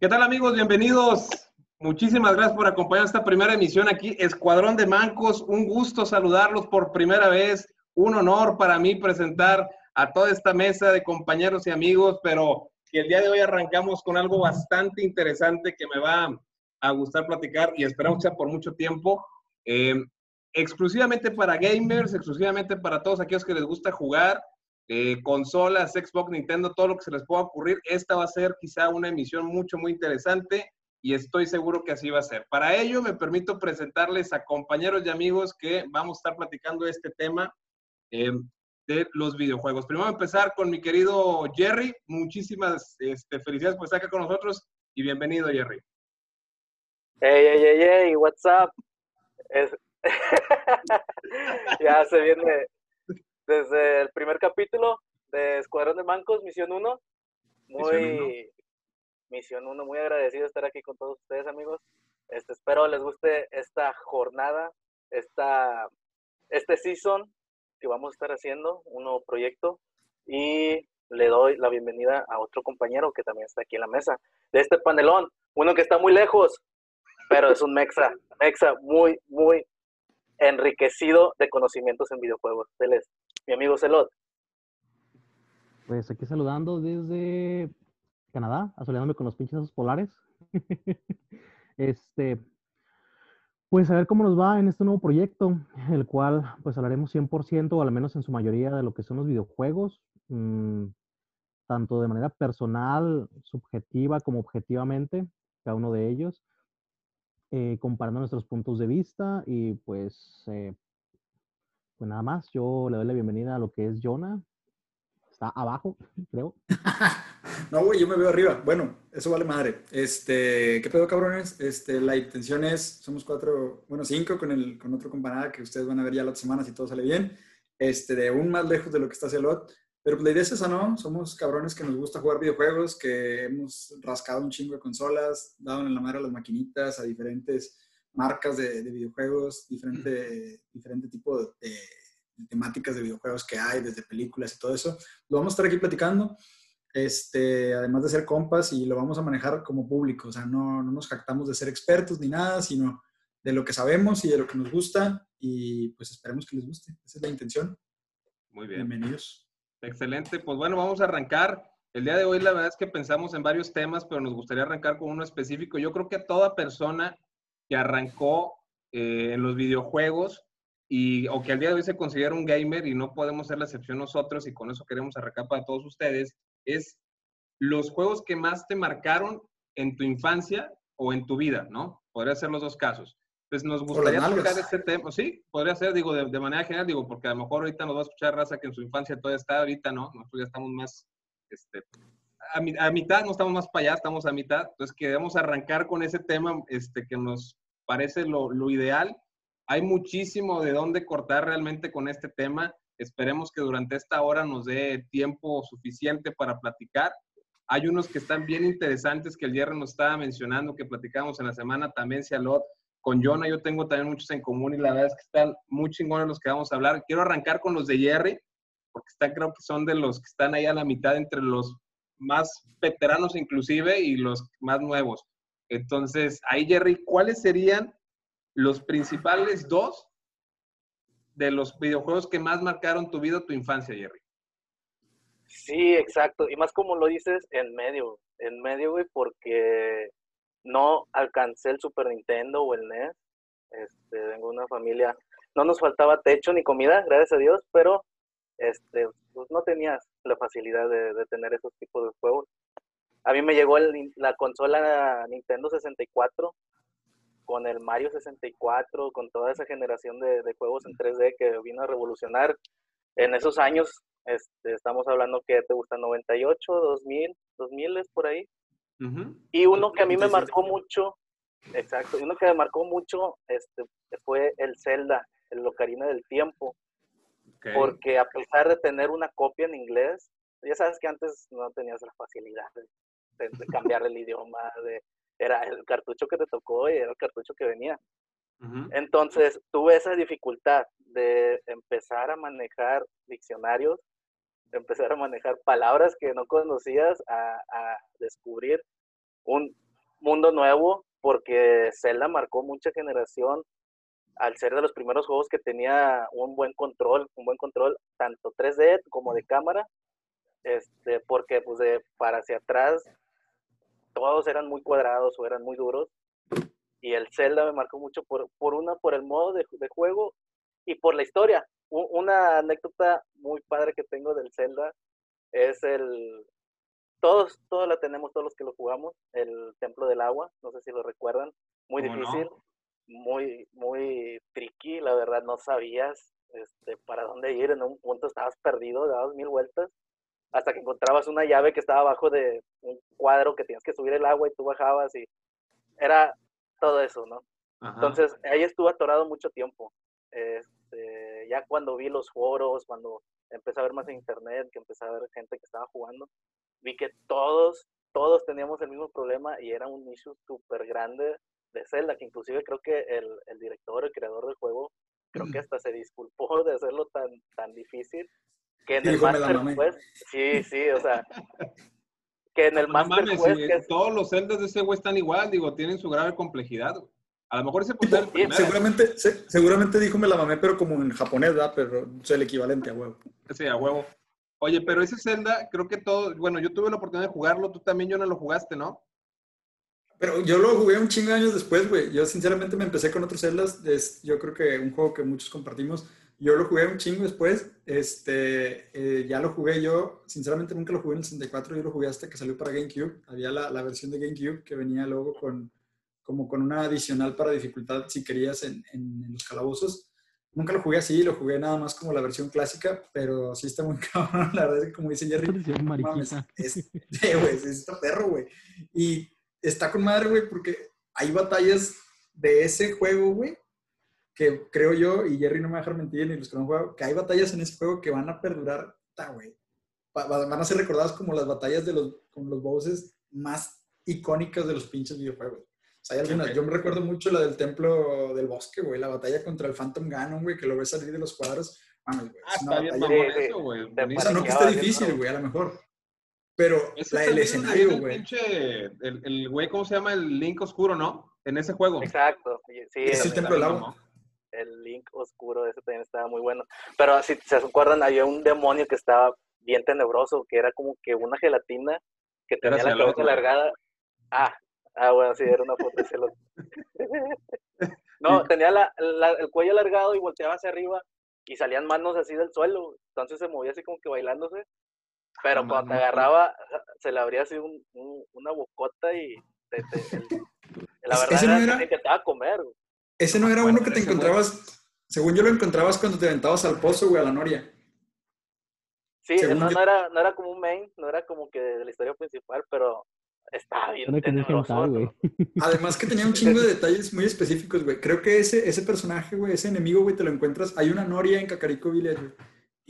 ¿Qué tal amigos? Bienvenidos. Muchísimas gracias por acompañar esta primera emisión aquí. Escuadrón de Mancos, un gusto saludarlos por primera vez. Un honor para mí presentar a toda esta mesa de compañeros y amigos, pero que el día de hoy arrancamos con algo bastante interesante que me va a gustar platicar y esperamos sea por mucho tiempo. Eh, exclusivamente para gamers, exclusivamente para todos aquellos que les gusta jugar, eh, consolas, Xbox, Nintendo, todo lo que se les pueda ocurrir. Esta va a ser quizá una emisión mucho, muy interesante y estoy seguro que así va a ser. Para ello me permito presentarles a compañeros y amigos que vamos a estar platicando este tema eh, de los videojuegos. Primero empezar con mi querido Jerry. Muchísimas este, felicidades por estar acá con nosotros y bienvenido Jerry. Hey, hey, hey, hey, what's up? ya se viene desde el primer capítulo de Escuadrón de Mancos, Misión 1. Muy, Misión 1, muy agradecido de estar aquí con todos ustedes, amigos. Este, espero les guste esta jornada, esta, este season que vamos a estar haciendo, un nuevo proyecto. Y le doy la bienvenida a otro compañero que también está aquí en la mesa, de este panelón, uno que está muy lejos, pero es un mexa, mexa muy, muy enriquecido de conocimientos en videojuegos. Él es mi amigo Celot. Pues aquí saludando desde Canadá, asoleándome con los pinches polares. este, pues a ver cómo nos va en este nuevo proyecto, el cual pues hablaremos 100% o al menos en su mayoría de lo que son los videojuegos, mm, tanto de manera personal, subjetiva como objetivamente, cada uno de ellos. Eh, comparando nuestros puntos de vista y pues, eh, pues nada más, yo le doy la bienvenida a lo que es Jonah. Está abajo, creo. no, güey, yo me veo arriba. Bueno, eso vale madre. Este, ¿qué pedo, cabrones? Este, la intención es, somos cuatro, bueno, cinco con, el, con otro compañero que ustedes van a ver ya la otra semana si todo sale bien. Este, de aún más lejos de lo que está Celot. Pero pues, la idea es esa, ¿no? Somos cabrones que nos gusta jugar videojuegos, que hemos rascado un chingo de consolas, dado en la madre a las maquinitas, a diferentes marcas de, videojuegos, diferente, diferente tipo de, temáticas de videojuegos que hay, desde películas y todo eso. Lo vamos a estar aquí platicando, este, además de ser compas, y lo vamos a manejar como público. O sea, no, no nos jactamos de ser expertos ni nada, sino de lo que sabemos y de lo que nos gusta, y pues esperemos que les guste. Esa es la intención. Muy bien. Bienvenidos. Excelente, pues bueno, vamos a arrancar. El día de hoy la verdad es que pensamos en varios temas, pero nos gustaría arrancar con uno específico. Yo creo que a toda persona que arrancó eh, en los videojuegos y, o que al día de hoy se considera un gamer y no podemos ser la excepción nosotros y con eso queremos arrancar para todos ustedes, es los juegos que más te marcaron en tu infancia o en tu vida, ¿no? Podría ser los dos casos. Pues nos gustaría tocar este tema, sí, podría ser, digo, de, manera general, digo, porque a lo mejor ahorita nos va a escuchar raza que en su infancia todavía está, ahorita no, nosotros ya estamos más, este, a, mitad, no estamos más para allá, estamos a mitad, entonces queremos arrancar con ese tema, este, que nos parece lo, lo ideal. Hay muchísimo de dónde cortar realmente con este tema. Esperemos que durante esta hora nos dé tiempo suficiente para platicar. Hay unos que están bien interesantes que el Jerry nos estaba mencionando, que platicamos en la semana, también Cialot, con Jonah yo tengo también muchos en común y la verdad es que están muy chingones los que vamos a hablar. Quiero arrancar con los de Jerry, porque está, creo que son de los que están ahí a la mitad entre los más veteranos inclusive y los más nuevos. Entonces, ahí Jerry, ¿cuáles serían los principales dos de los videojuegos que más marcaron tu vida tu infancia, Jerry? Sí, exacto. Y más como lo dices, en medio. En medio, güey, porque no alcancé el Super Nintendo o el NES. Este, vengo de una familia, no nos faltaba techo ni comida, gracias a Dios, pero este, pues no tenías la facilidad de, tener esos tipos de juegos. A mí me llegó la consola Nintendo 64 con el Mario 64, con toda esa generación de, juegos en 3D que vino a revolucionar en esos años. Este, estamos hablando que te gusta 98, 2000, 2000 es por ahí. Y uno que a mí me marcó mucho, exacto, y uno que me marcó mucho este, fue el Zelda, el Locarina del Tiempo. Porque a pesar de tener una copia en inglés, ya sabes que antes no tenías la facilidad de, cambiar el idioma, de, era el cartucho que te tocó y era el cartucho que venía. Entonces tuve esa dificultad de empezar a manejar diccionarios empezar a manejar palabras que no conocías, a, descubrir un mundo nuevo porque Zelda marcó mucha generación al ser de los primeros juegos que tenía un buen control, un buen control tanto 3D como de cámara, este, porque pues de para hacia atrás todos eran muy cuadrados o eran muy duros y el Zelda me marcó mucho por, por una, por el modo de, de juego y por la historia. una anécdota muy padre que tengo del Zelda es el, todos, todos la tenemos, todos los que lo jugamos, el Templo del Agua, no sé si lo recuerdan, muy difícil, muy, muy tricky, la verdad no sabías este, para dónde ir, en un punto estabas perdido, dabas mil vueltas, hasta que encontrabas una llave que estaba abajo de un cuadro que tenías que subir el agua y tú bajabas y era todo eso, ¿no? Entonces ahí estuve atorado mucho tiempo. Este, ya cuando vi los foros, cuando empecé a ver más en internet, que empecé a ver gente que estaba jugando, vi que todos, todos teníamos el mismo problema y era un issue súper grande de Zelda, que inclusive creo que el, el, director, el creador del juego, creo que hasta se disculpó de hacerlo tan, tan difícil, que en el Master Quest, sí, sí, o sea, que en el Master Quest... Todos los Zeldas de ese güey están igual, digo, tienen su grave complejidad, A lo mejor ese puede el primero. Seguramente, seguramente dijo me la mamé, pero como en japonés, ¿verdad? Pero es el equivalente a huevo. Sí, a huevo. Oye, pero ese Zelda, creo que todo, bueno, yo tuve la oportunidad de jugarlo, tú también, yo no lo jugaste, ¿no? Pero yo lo jugué un chingo de años después, güey. Yo sinceramente me empecé con otros Zeldas, es, yo creo que un juego que muchos compartimos. Yo lo jugué un chingo después, este, eh, ya lo jugué yo, sinceramente nunca lo jugué en el 64, yo lo jugué hasta que salió para GameCube. Había la, la versión de GameCube que venía luego con, como con una adicional para dificultad si querías en, en, en los calabozos. Nunca lo jugué así, lo jugué nada más como la versión clásica, pero sí está muy cabrón, la verdad es que como dice Jerry, mames, es, es está perro, güey. Y está con madre, güey, porque hay batallas de ese juego, güey, que creo yo, y Jerry no me va a dejar mentir, ni los que no han jugado, que hay batallas en ese juego que van a perdurar, güey. Van a ser recordadas como las batallas de los, con los bosses más icónicas de los pinches videojuegos hay algunas. Yo me recuerdo mucho la del Templo del Bosque, güey. La batalla contra el Phantom Ganon, güey, que lo ves salir de los cuadros. Mames, güey. Ah, está bien eso, güey. O sea, no que esté difícil, güey, a lo mejor. Pero la, el escenario, güey. El, el güey, ¿cómo se llama? El Link Oscuro, ¿no? En ese juego. Exacto. Sí, es el, Templo del Agua. El Link Oscuro, ese también estaba muy bueno. Pero si se acuerdan, había un demonio que estaba bien tenebroso, que era como que una gelatina que tenía la cabeza alargada. Ah, Ah, bueno, sí, era una foto de celos. no, tenía la, el cuello alargado y volteaba hacia arriba y salían manos así del suelo. Entonces se movía así como que bailándose. Pero cuando te agarraba, se le abría así un, una bocota y la verdad era, no era, que te comer. Ese no era uno que te encontrabas, según yo lo encontrabas cuando te aventabas al pozo, güey, a la noria. Sí, no, no, era, no era como un main, no era como que de la historia principal, pero Está bien. Además que tenía un chingo de detalles muy específicos, güey. Creo que ese, ese personaje, güey, ese enemigo, güey, te lo encuentras. Hay una noria en Cacarico Village,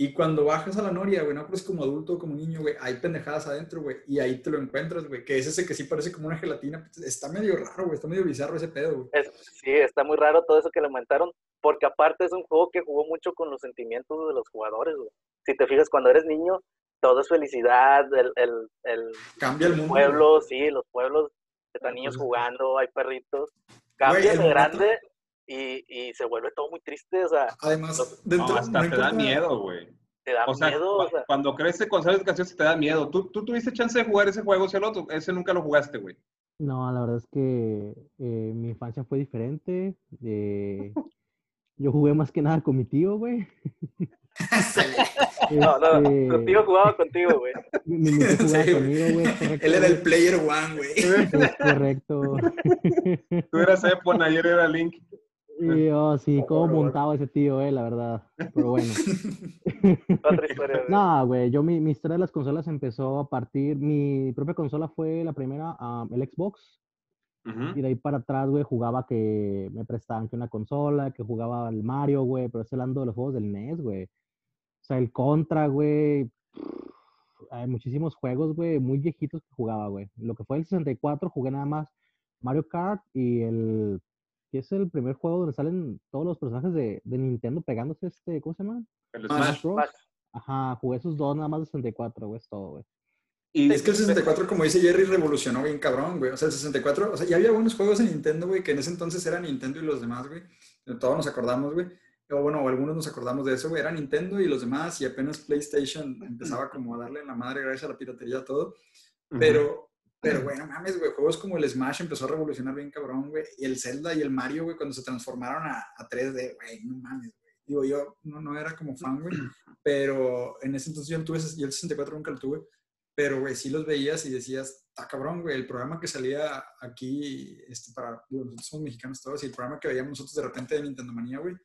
Y cuando bajas a la noria, güey, no pues como adulto como niño, güey, hay pendejadas adentro, güey. Y ahí te lo encuentras, güey. Que es ese que sí parece como una gelatina. Pues, está medio raro, güey. Está medio bizarro ese pedo, güey. sí, está muy raro todo eso que le aumentaron. Porque aparte es un juego que jugó mucho con los sentimientos de los jugadores, güey. Si te fijas, cuando eres niño, todo es felicidad, el, el, el, Cambia el mundo. pueblo, sí, los pueblos, están niños jugando, hay perritos. Cambia de grande y, y, se vuelve todo muy triste, o sea. Además, dentro, no, hasta te da miedo, güey. Te da miedo. O sea, cuando crece con sabes canciones te da miedo. ¿Tú, ¿Tú tuviste chance de jugar ese juego, otro Ese nunca lo jugaste, güey. No, la verdad es que eh, mi infancia fue diferente. Eh, yo jugué más que nada con mi tío, güey. no, no, este... contigo jugaba contigo, güey. Mi, mi jugaba conmigo, güey. Él era el player one, güey. Es correcto. Tú eras Epon, ayer era Link. Y, oh, sí, cómo montaba ese tío, eh, la verdad. Pero bueno. Otra historia, No, güey, yo mi, mi, historia de las consolas empezó a partir, mi propia consola fue la primera, um, el Xbox. Y de ahí para atrás, güey, jugaba que me prestaban que una consola, que jugaba al Mario, güey, pero estoy hablando de los juegos del NES, güey. O sea, el Contra, güey. Hay muchísimos juegos, güey, muy viejitos que jugaba, güey. Lo que fue el 64, jugué nada más Mario Kart y el. Que es el primer juego donde salen todos los personajes de, de Nintendo pegándose este. ¿Cómo se llama? El Smash Bros. Ajá, jugué esos dos nada más de 64, güey, es todo, güey. Y es que el 64, como dice Jerry, revolucionó bien cabrón, güey. O sea, el 64, o sea, ya había algunos juegos en Nintendo, güey, que en ese entonces era Nintendo y los demás, güey. Todos nos acordamos, güey. O bueno, algunos nos acordamos de eso, güey. Era Nintendo y los demás, y apenas PlayStation empezaba como a darle en la madre gracias a la piratería todo. Pero, pero, güey, no mames, güey. Juegos como el Smash empezó a revolucionar bien cabrón, güey. Y el Zelda y el Mario, güey, cuando se transformaron a, a 3D, güey, no mames, güey. Digo, yo no, no era como fan, güey. Pero en ese entonces yo tuve, yo el 64 nunca lo tuve pero, güey, sí los veías y decías, está cabrón, güey, el programa que salía aquí, este, para, digo, nosotros somos mexicanos todos, y el programa que veíamos nosotros de repente de Nintendo Manía, güey,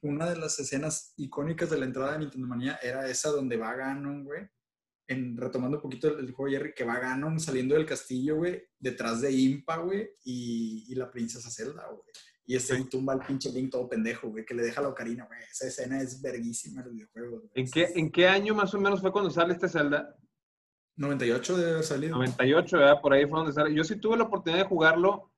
una de las escenas icónicas de la entrada de Nintendo Manía era esa donde va Ganon, güey, en, retomando un poquito el, juego Jerry, que va Ganon saliendo del castillo, güey, detrás de Impa, güey, y, y, la princesa Zelda, güey. Y este tumba al pinche Link todo pendejo, güey, que le deja la ocarina, güey. Esa escena es verguísima en los videojuegos. ¿En qué, ¿En qué año más o menos fue cuando sale esta Zelda? 98 debe haber salido. 98, ¿verdad? Por ahí fue donde sale. Yo sí tuve la oportunidad de jugarlo.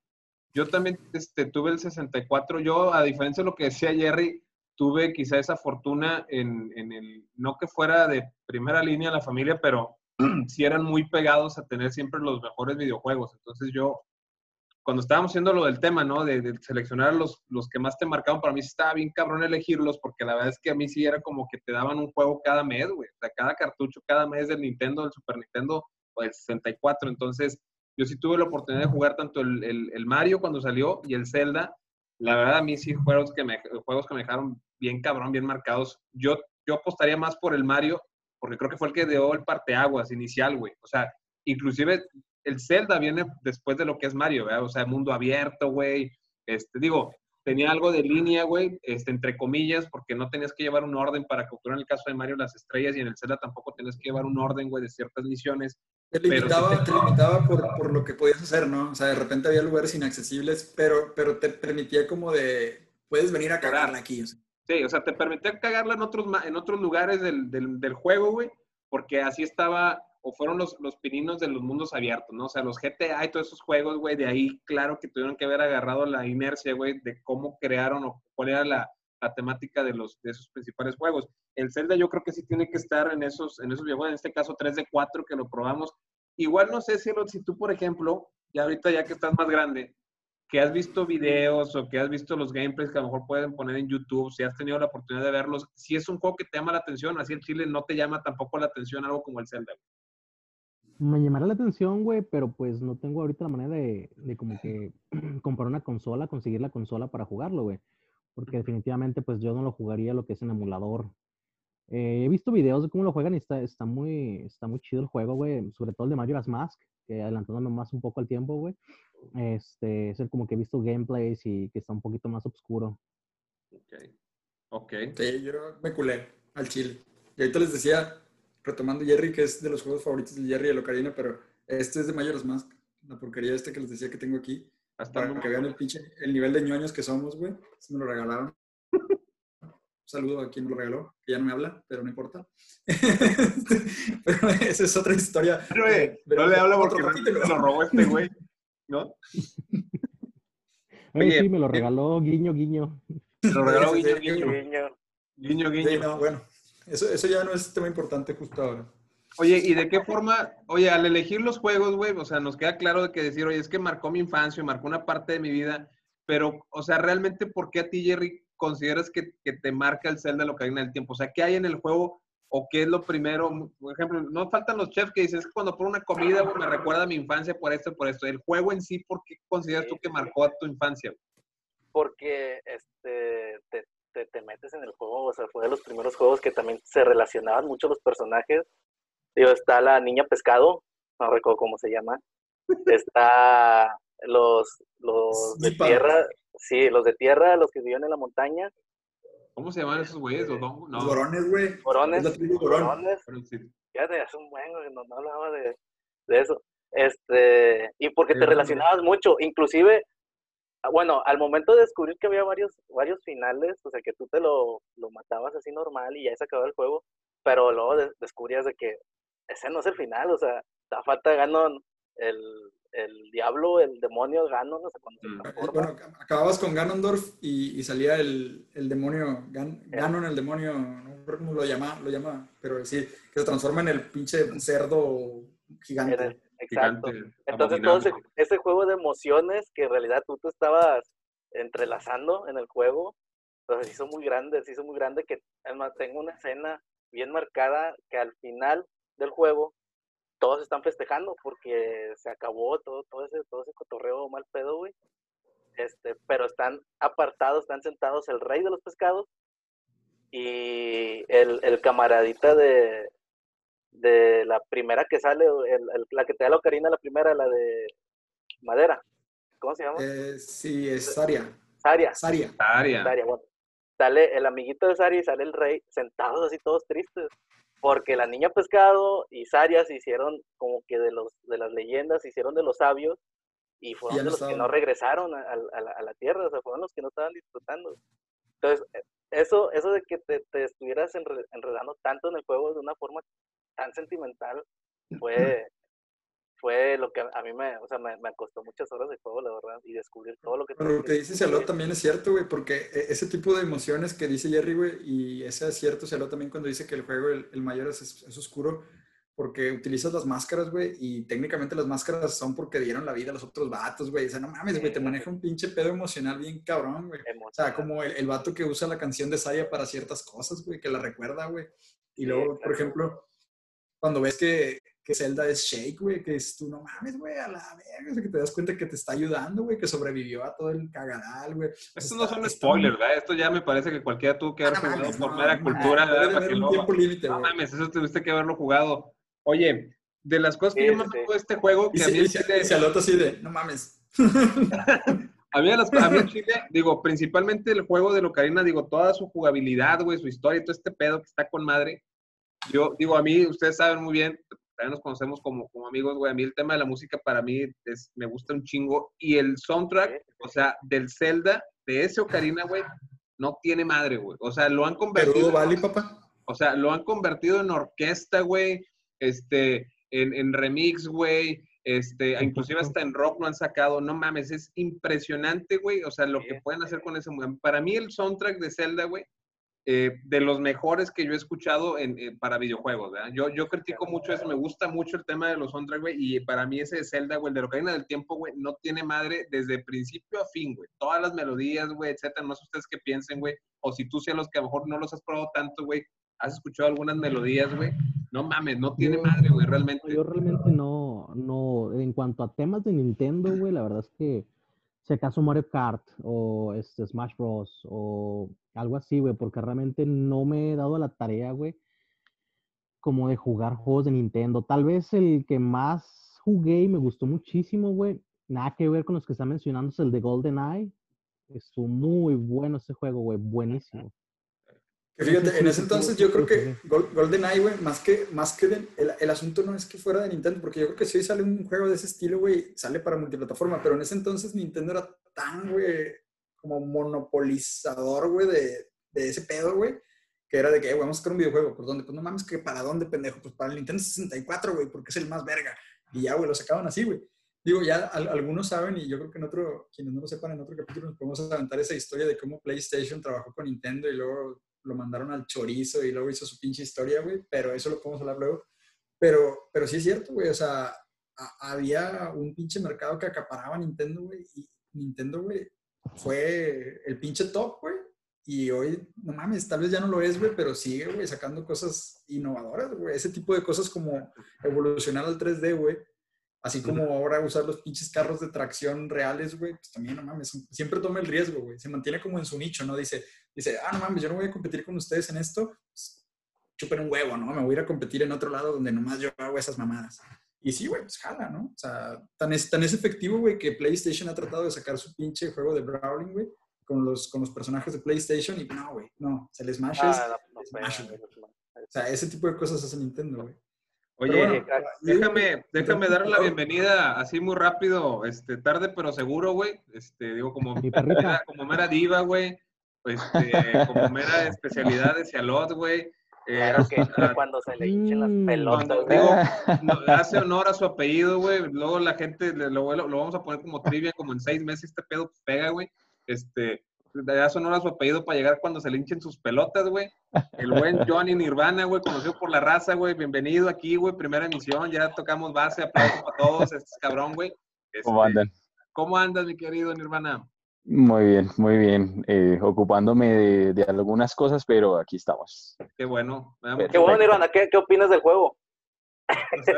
Yo también este, tuve el 64. Yo, a diferencia de lo que decía Jerry, tuve quizá esa fortuna en, en el, no que fuera de primera línea la familia, pero sí eran muy pegados a tener siempre los mejores videojuegos. Entonces yo cuando estábamos haciendo lo del tema, ¿no? De, seleccionar los, los que más te marcaban, para mí estaba bien cabrón elegirlos, porque la verdad es que a mí sí era como que te daban un juego cada mes, güey. O cada cartucho, cada mes del Nintendo, del Super Nintendo o del 64. Entonces, yo sí tuve la oportunidad de jugar tanto el, el, Mario cuando salió y el Zelda. La verdad, a mí sí juegos que me, juegos que me dejaron bien cabrón, bien marcados. Yo, yo apostaría más por el Mario, porque creo que fue el que dio el parteaguas inicial, güey. O sea, inclusive el Zelda viene después de lo que es Mario, ¿verdad? O sea, mundo abierto, güey. Este, digo, tenía algo de línea, güey, este, entre comillas, porque no tenías que llevar un orden para capturar en el caso de Mario las estrellas y en el Zelda tampoco tenías que llevar un orden, güey, de ciertas misiones. Te limitaba, te... limitaba por, por, lo que podías hacer, ¿no? O sea, de repente había lugares inaccesibles, pero, pero te permitía como de, puedes venir a cagarla aquí. O sea. Sí, o sea, te permitía cagarla en otros, en otros lugares del, del, juego, güey, porque así estaba o fueron los, los pininos de los mundos abiertos, ¿no? O sea, los GTA y todos esos juegos, güey, de ahí, claro que tuvieron que haber agarrado la inercia, güey, de cómo crearon o cuál era la, la, temática de, los, de esos principales juegos. El Zelda yo creo que sí tiene que estar en esos, en esos videojuegos, en este caso 3 de 4 que lo probamos. Igual no sé si, si tú, por ejemplo, ya ahorita ya que estás más grande, que has visto videos o que has visto los gameplays que a lo mejor pueden poner en YouTube, si has tenido la oportunidad de verlos, si es un juego que te llama la atención, así el Chile no te llama tampoco la atención algo como el Zelda me llamará la atención, güey, pero pues no tengo ahorita la manera de, de como que comprar una consola, conseguir la consola para jugarlo, güey. Porque definitivamente pues yo no lo jugaría lo que es en emulador. Eh, he visto videos de cómo lo juegan y está, está, muy, está muy chido el juego, güey. Sobre todo el de Majora's Mask, que adelantándome más un poco el tiempo, güey. Este, es el como que he visto gameplays y que está un poquito más oscuro. Ok. Ok. Sí, yo me culé al chile. Y ahorita les decía, retomando Jerry, que es de los juegos favoritos de Jerry y de Locarina, pero este es de Majora's Mask, la porquería este que les decía que tengo aquí. Hasta para que vean el pinche, el nivel de ñoños que somos, güey. Se me lo regalaron. Un saludo a quien me lo regaló, que ya no me habla, pero no importa. pero esa es otra historia. Pero, eh, no le habla porque me lo robó este güey, ¿no? Oye, sí, me lo regaló guiño, guiño. Me lo regaló guiño, guiño. Guiño, guiño. Sí, no, bueno. Eso, eso ya no es tema importante justo ahora. Oye, ¿y de qué forma? Oye, al elegir los juegos, güey, o sea, nos queda claro de que decir, oye, es que marcó mi infancia, marcó una parte de mi vida, pero, o sea, realmente, ¿por qué a ti, Jerry, consideras que, que te marca el Zelda lo que hay en el tiempo? O sea, ¿qué hay en el juego o qué es lo primero? Por ejemplo, no faltan los chefs que dicen, es que cuando por una comida, me recuerda a mi infancia por esto y por esto. El juego en sí, ¿por qué consideras tú que marcó a tu infancia? Porque este, te, te, metes en el juego, o sea, fue de los primeros juegos que también se relacionaban mucho los personajes. Digo, está la niña pescado, no recuerdo cómo se llama. Está los, los de tierra, sí, los de tierra, los que vivían en la montaña. ¿Cómo se llaman esos güeyes? Los no. Borones, güey. Borones. Fíjate, hace un buen, no, no hablaba de, de, eso. Este, y porque te relacionabas mucho, inclusive bueno, al momento de descubrir que había varios, varios finales, o sea, que tú te lo, lo matabas así normal y ya se acabó el juego, pero luego descubrías de que ese no es el final, o sea, da falta Ganon, el, el diablo, el demonio Ganon, no sé cuando se mm. Bueno, acababas con Ganondorf y, y salía el, el demonio, Gan, Ganon, el demonio, no lo llama, lo llama, pero sí, que se transforma en el pinche cerdo gigante. exacto. Entonces, todo ese, juego de emociones que en realidad tú te estabas entrelazando en el juego, pues se hizo muy grande, se hizo muy grande que además tengo una escena bien marcada que al final del juego todos están festejando porque se acabó todo, todo ese, todo ese cotorreo mal pedo, güey. Este, pero están apartados, están sentados el rey de los pescados y el, el camaradita de, de la primera que sale, la que te da la ocarina, la primera, la de madera. ¿Cómo se llama? Eh, sí, es Saria. Saria. Saria. Saria. bueno. Sale el amiguito de Saria y sale el rey sentados así todos tristes. Porque la niña pescado y Saria se hicieron como que de, los, de las leyendas, se hicieron de los sabios y fueron de los que no regresaron a, a, la tierra, o sea, fueron los que no estaban disfrutando. Entonces, e, eso, eso de que te, te estuvieras enredando tanto en el juego de una forma tan sentimental fue, fue lo que a mí me, o sea, me, me, costó muchas horas de juego, la verdad, y descubrir todo lo que... Pero lo que dice Cielo también es cierto, güey, porque e, ese tipo de emociones que dice Jerry, güey, y ese es cierto, Cielo también cuando dice que el juego, el, el mayor es, es, oscuro, porque utilizas las máscaras, güey, y técnicamente las máscaras son porque dieron la vida a los otros vatos, güey. O sea, no mames, güey, te maneja un pinche pedo emocional bien cabrón, güey. O sea, como el, el, vato que usa la canción de Saya para ciertas cosas, güey, que la recuerda, güey. Y luego, por ejemplo, cuando ves que, que Zelda es Shake, güey, que es tú, no mames, güey, a la verga, o sea, que te das cuenta que te está ayudando, güey, que sobrevivió a todo el cagadal, güey. Estos no son spoilers, ¿verdad? Esto ya me parece que cualquiera tuvo que haber ah, jugado por mera cultura, ¿verdad? Para que un tiempo límite, No mames, eso tuviste que haberlo jugado. Oye, de las cosas que yo me acuerdo de este juego, que y a mí el Chile... Se alota así de, no mames. a mí, a, las, a mí en Chile, digo, principalmente el juego de Locarina, digo, toda su jugabilidad, güey, su historia y todo este pedo que está con madre. Yo, digo, a mí, ustedes saben muy bien, también nos conocemos como, como amigos, güey. A mí el tema de la música para mí es, me gusta un chingo. Y el soundtrack, o sea, del Zelda, de ese Ocarina, güey, no tiene madre, güey. O sea, lo han convertido. vale, papá? O sea, lo han convertido en orquesta, güey. Este, en, en remix, güey. Este, inclusive hasta en rock lo han sacado. No mames, es impresionante, güey. O sea, lo que pueden hacer con ese. Para mí el soundtrack de Zelda, güey, eh, de los mejores que yo he escuchado en, eh, para videojuegos, ¿verdad? Yo, yo critico mucho eso, me gusta mucho el tema de los soundtracks, güey, y para mí ese de Zelda, güey, el de Ocarina del Tiempo, güey, no tiene madre desde principio a fin, güey. Todas las melodías, güey, etcétera, no sé ustedes qué piensen, güey, o si tú seas los que a lo mejor no los has probado tanto, güey, has escuchado algunas melodías, güey, no mames, no tiene madre, güey, realmente. Yo realmente no, no, en cuanto a temas de Nintendo, güey, la verdad es que si acaso Mario Kart o este Smash Bros. o algo así, güey, porque realmente no me he dado la tarea, güey, como de jugar juegos de Nintendo. Tal vez el que más jugué y me gustó muchísimo, güey, nada que ver con los que están mencionando, es el de GoldenEye. Estuvo muy bueno ese juego, güey, buenísimo. Que fíjate, en ese entonces yo creo que GoldenEye, güey, más que, más que el, el, asunto no es que fuera de Nintendo, porque yo creo que si hoy sale un juego de ese estilo, güey, sale para multiplataforma, pero en ese entonces Nintendo era tan, güey, como monopolizador, güey, de, de, ese pedo, güey, que era de que, güey, vamos a sacar un videojuego, ¿por dónde? Pues no mames, que para dónde, pendejo, pues para el Nintendo 64, güey, porque es el más verga. Y ya, güey, lo sacaban así, güey. Digo, ya algunos saben, y yo creo que en otro, quienes no lo sepan, en otro capítulo nos podemos aventar esa historia de cómo PlayStation trabajó con Nintendo y luego lo mandaron al chorizo y luego hizo su pinche historia, güey, pero eso lo podemos hablar luego. Pero, pero sí es cierto, güey, o sea, había un pinche mercado que acaparaba Nintendo, güey, y Nintendo, güey, fue el pinche top, güey. Y hoy, no mames, tal vez ya no lo es, güey, pero sigue, güey, sacando cosas innovadoras, güey. Ese tipo de cosas como evolucionar al 3D, güey. Así como ahora usar los pinches carros de tracción reales, güey, pues también, no mames, siempre toma el riesgo, güey. Se mantiene como en su nicho, ¿no? Dice, dice, ah, no mames, yo no voy a competir con ustedes en esto, pues, chupen un huevo, ¿no? Me voy a ir a competir en otro lado donde nomás yo hago esas mamadas. Y sí, güey, pues jala, ¿no? O sea, tan es, tan es efectivo, güey, que PlayStation ha tratado de sacar su pinche juego de Brawling, güey, con los, con los personajes de PlayStation y no, güey, no, se les smashes. Ah, o sea, ese tipo de cosas hace Nintendo, güey. Oye, déjame, déjame darle la bienvenida así muy rápido, este, tarde pero seguro, güey. Este, digo, como, mera, como mera diva, güey. Este, como mera especialidad de Cialot, güey. Claro que cuando se le hinchen las mm, pelotas, hace honor a su apellido, güey. Luego la gente lo, lo, vamos a poner como trivia, como en seis meses este pedo pega, güey. Este, ya sonora su apellido para llegar cuando se le hinchen sus pelotas, güey. El buen Johnny Nirvana, güey, conocido por la raza, güey. Bienvenido aquí, güey, primera emisión, ya tocamos base, aplausos para todos, este es cabrón, güey. ¿Cómo Este, andan? ¿Cómo andas, mi querido Nirvana? Muy bien, muy bien. Eh, ocupándome de, de algunas cosas, pero aquí estamos. Qué bueno. Qué bueno. Nirvana, ¿qué, ¿qué opinas del juego?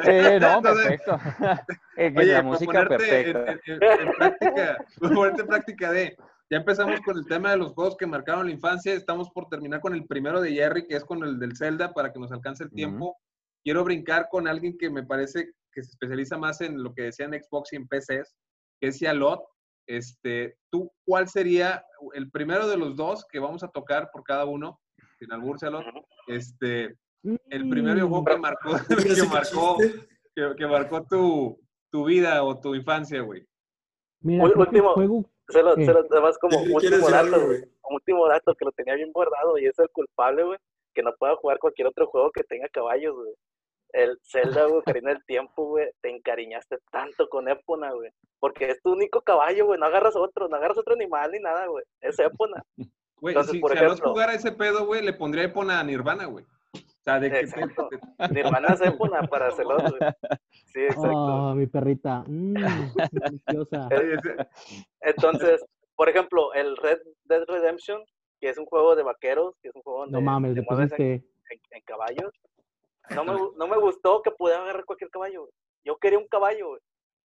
Eh, no, perfecto. Eh, Oye, la música en, perfecta. en- en- en práctica, ponerte en práctica de, ya empezamos con el tema de los juegos que marcaron la infancia, estamos por terminar con el primero de Jerry, que es con el del Zelda, para que nos alcance el tiempo. Quiero brincar con alguien que me parece que se especializa más en lo que decían Xbox y en PCs, que es Yalot. Este, ¿Tú cuál sería el primero de los dos que vamos a tocar por cada uno? Sin. Ujú. Este, el primer videojuego Mm, que marcó, que marcó, que, que marcó tu, tu vida o tu infancia, güey. Mira, último. juego, Se lo, se lo, además como ¿Quieres último dato, algo, güey. último dato que lo tenía bien guardado y es el culpable, güey, que no pueda jugar cualquier otro juego que tenga caballos, güey. El Zelda, güey, Ocarina del Tiempo, güey, te encariñaste tanto con Epona, güey. Porque es tu único caballo, güey, no agarras otro, no agarras otro animal ni nada, güey. Es Epona. Güey, Entonces, si, por si a ejemplo- jugara ese pedo, güey, le pondría Epona a Nirvana, güey. O sea, de que te- hermana es Epona para hacerlo, güey. Sí, exacto. oh, mi perrita, mm, deliciosa. Entonces, por ejemplo, el Red Dead Redemption, que es un juego de vaqueros, que es un juego donde No mames, te mueves en, en- en caballos. No me, no me gustó que pudiera agarrar cualquier caballo, güey. Yo quería un caballo, güey.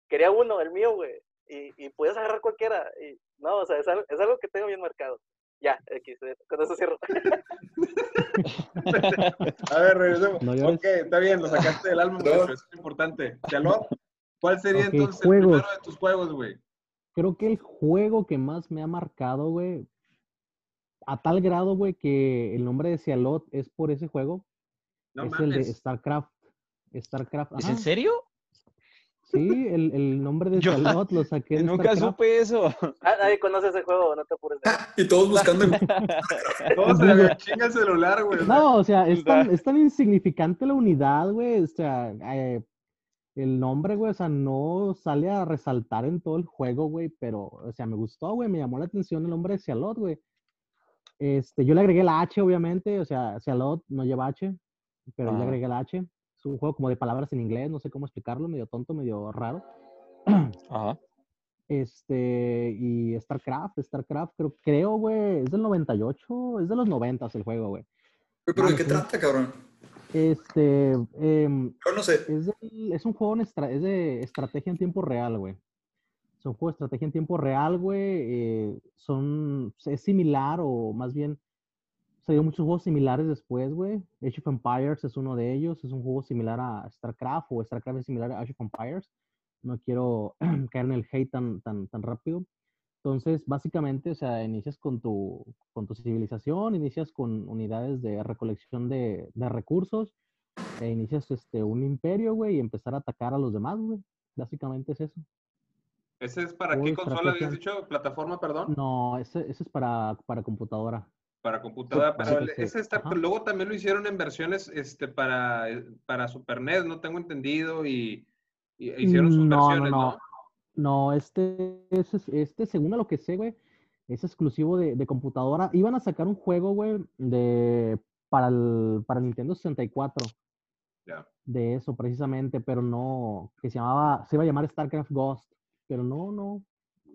Quería uno, el mío, güey. Y, y podías agarrar cualquiera. Y, no, o sea, es algo, es algo que tengo bien marcado. Ya, X, eh, con eso cierro. A ver, regresemos. No ok, está bien, lo sacaste del alma, No. es importante. Chalot, ¿cuál sería entonces el primero de tus juegos, güey? creo que el juego que más me ha marcado, güey, a tal grado, güey, que el nombre de Cialot es por ese juego, No es el de. StarCraft. StarCraft, ¿Es en serio? Sí, el, el nombre de Cialot lo saqué de Nunca StarCraft. supe eso. Ah, nadie conoce ese juego, no te apures. Y todos buscando en Todos se le chinga el celular, güey. No, o sea, es tan, Da. es tan insignificante la unidad, güey. O sea, eh, el nombre, güey, o sea, no sale a resaltar en todo el juego, güey, pero, o sea, me gustó, güey, me llamó la atención el nombre de Cialot, güey. Este, yo le agregué la H, obviamente, o sea, Cialot no lleva H, pero le Ajá. agregué la H. Es un juego como de palabras en inglés, no sé cómo explicarlo, medio tonto, medio raro. Ajá. Este, y StarCraft, StarCraft, creo, creo, güey, es del 98, es de los 90 el juego, güey. ¿Pero de qué trata, cabrón? Este, em, Yo no sé. es, del- es un juego en estra- es de estrategia en tiempo real, güey. Es un juego de estrategia en tiempo real, güey. eh, son, es similar o más bien salieron muchos juegos similares después, güey. Age of Empires es uno de ellos. Es un juego similar a StarCraft o StarCraft es similar a Age of Empires. No quiero caer en el hate tan, tan, tan rápido. Entonces, básicamente, o sea, inicias con tu, con tu civilización, inicias con unidades de recolección de, de recursos, e inicias este, un imperio, güey, y empezar a atacar a los demás, güey. Básicamente es eso. ¿Ese es para qué consola habías dicho? ¿Plataforma, perdón? No, ese, ese es para, para computadora. Para computadora, pero ese está, luego también lo hicieron en versiones este, para, para Super NES, no tengo entendido, y, y hicieron sus Mm, no, versiones, no, ¿no? no. No, este, este, es- este, según a lo que sé, güey, es exclusivo de, de computadora. Iban a sacar un juego, güey, de, para, el, para Nintendo 64. Ya. de eso precisamente, pero no, que se llamaba, se iba a llamar StarCraft Ghost, pero no, no,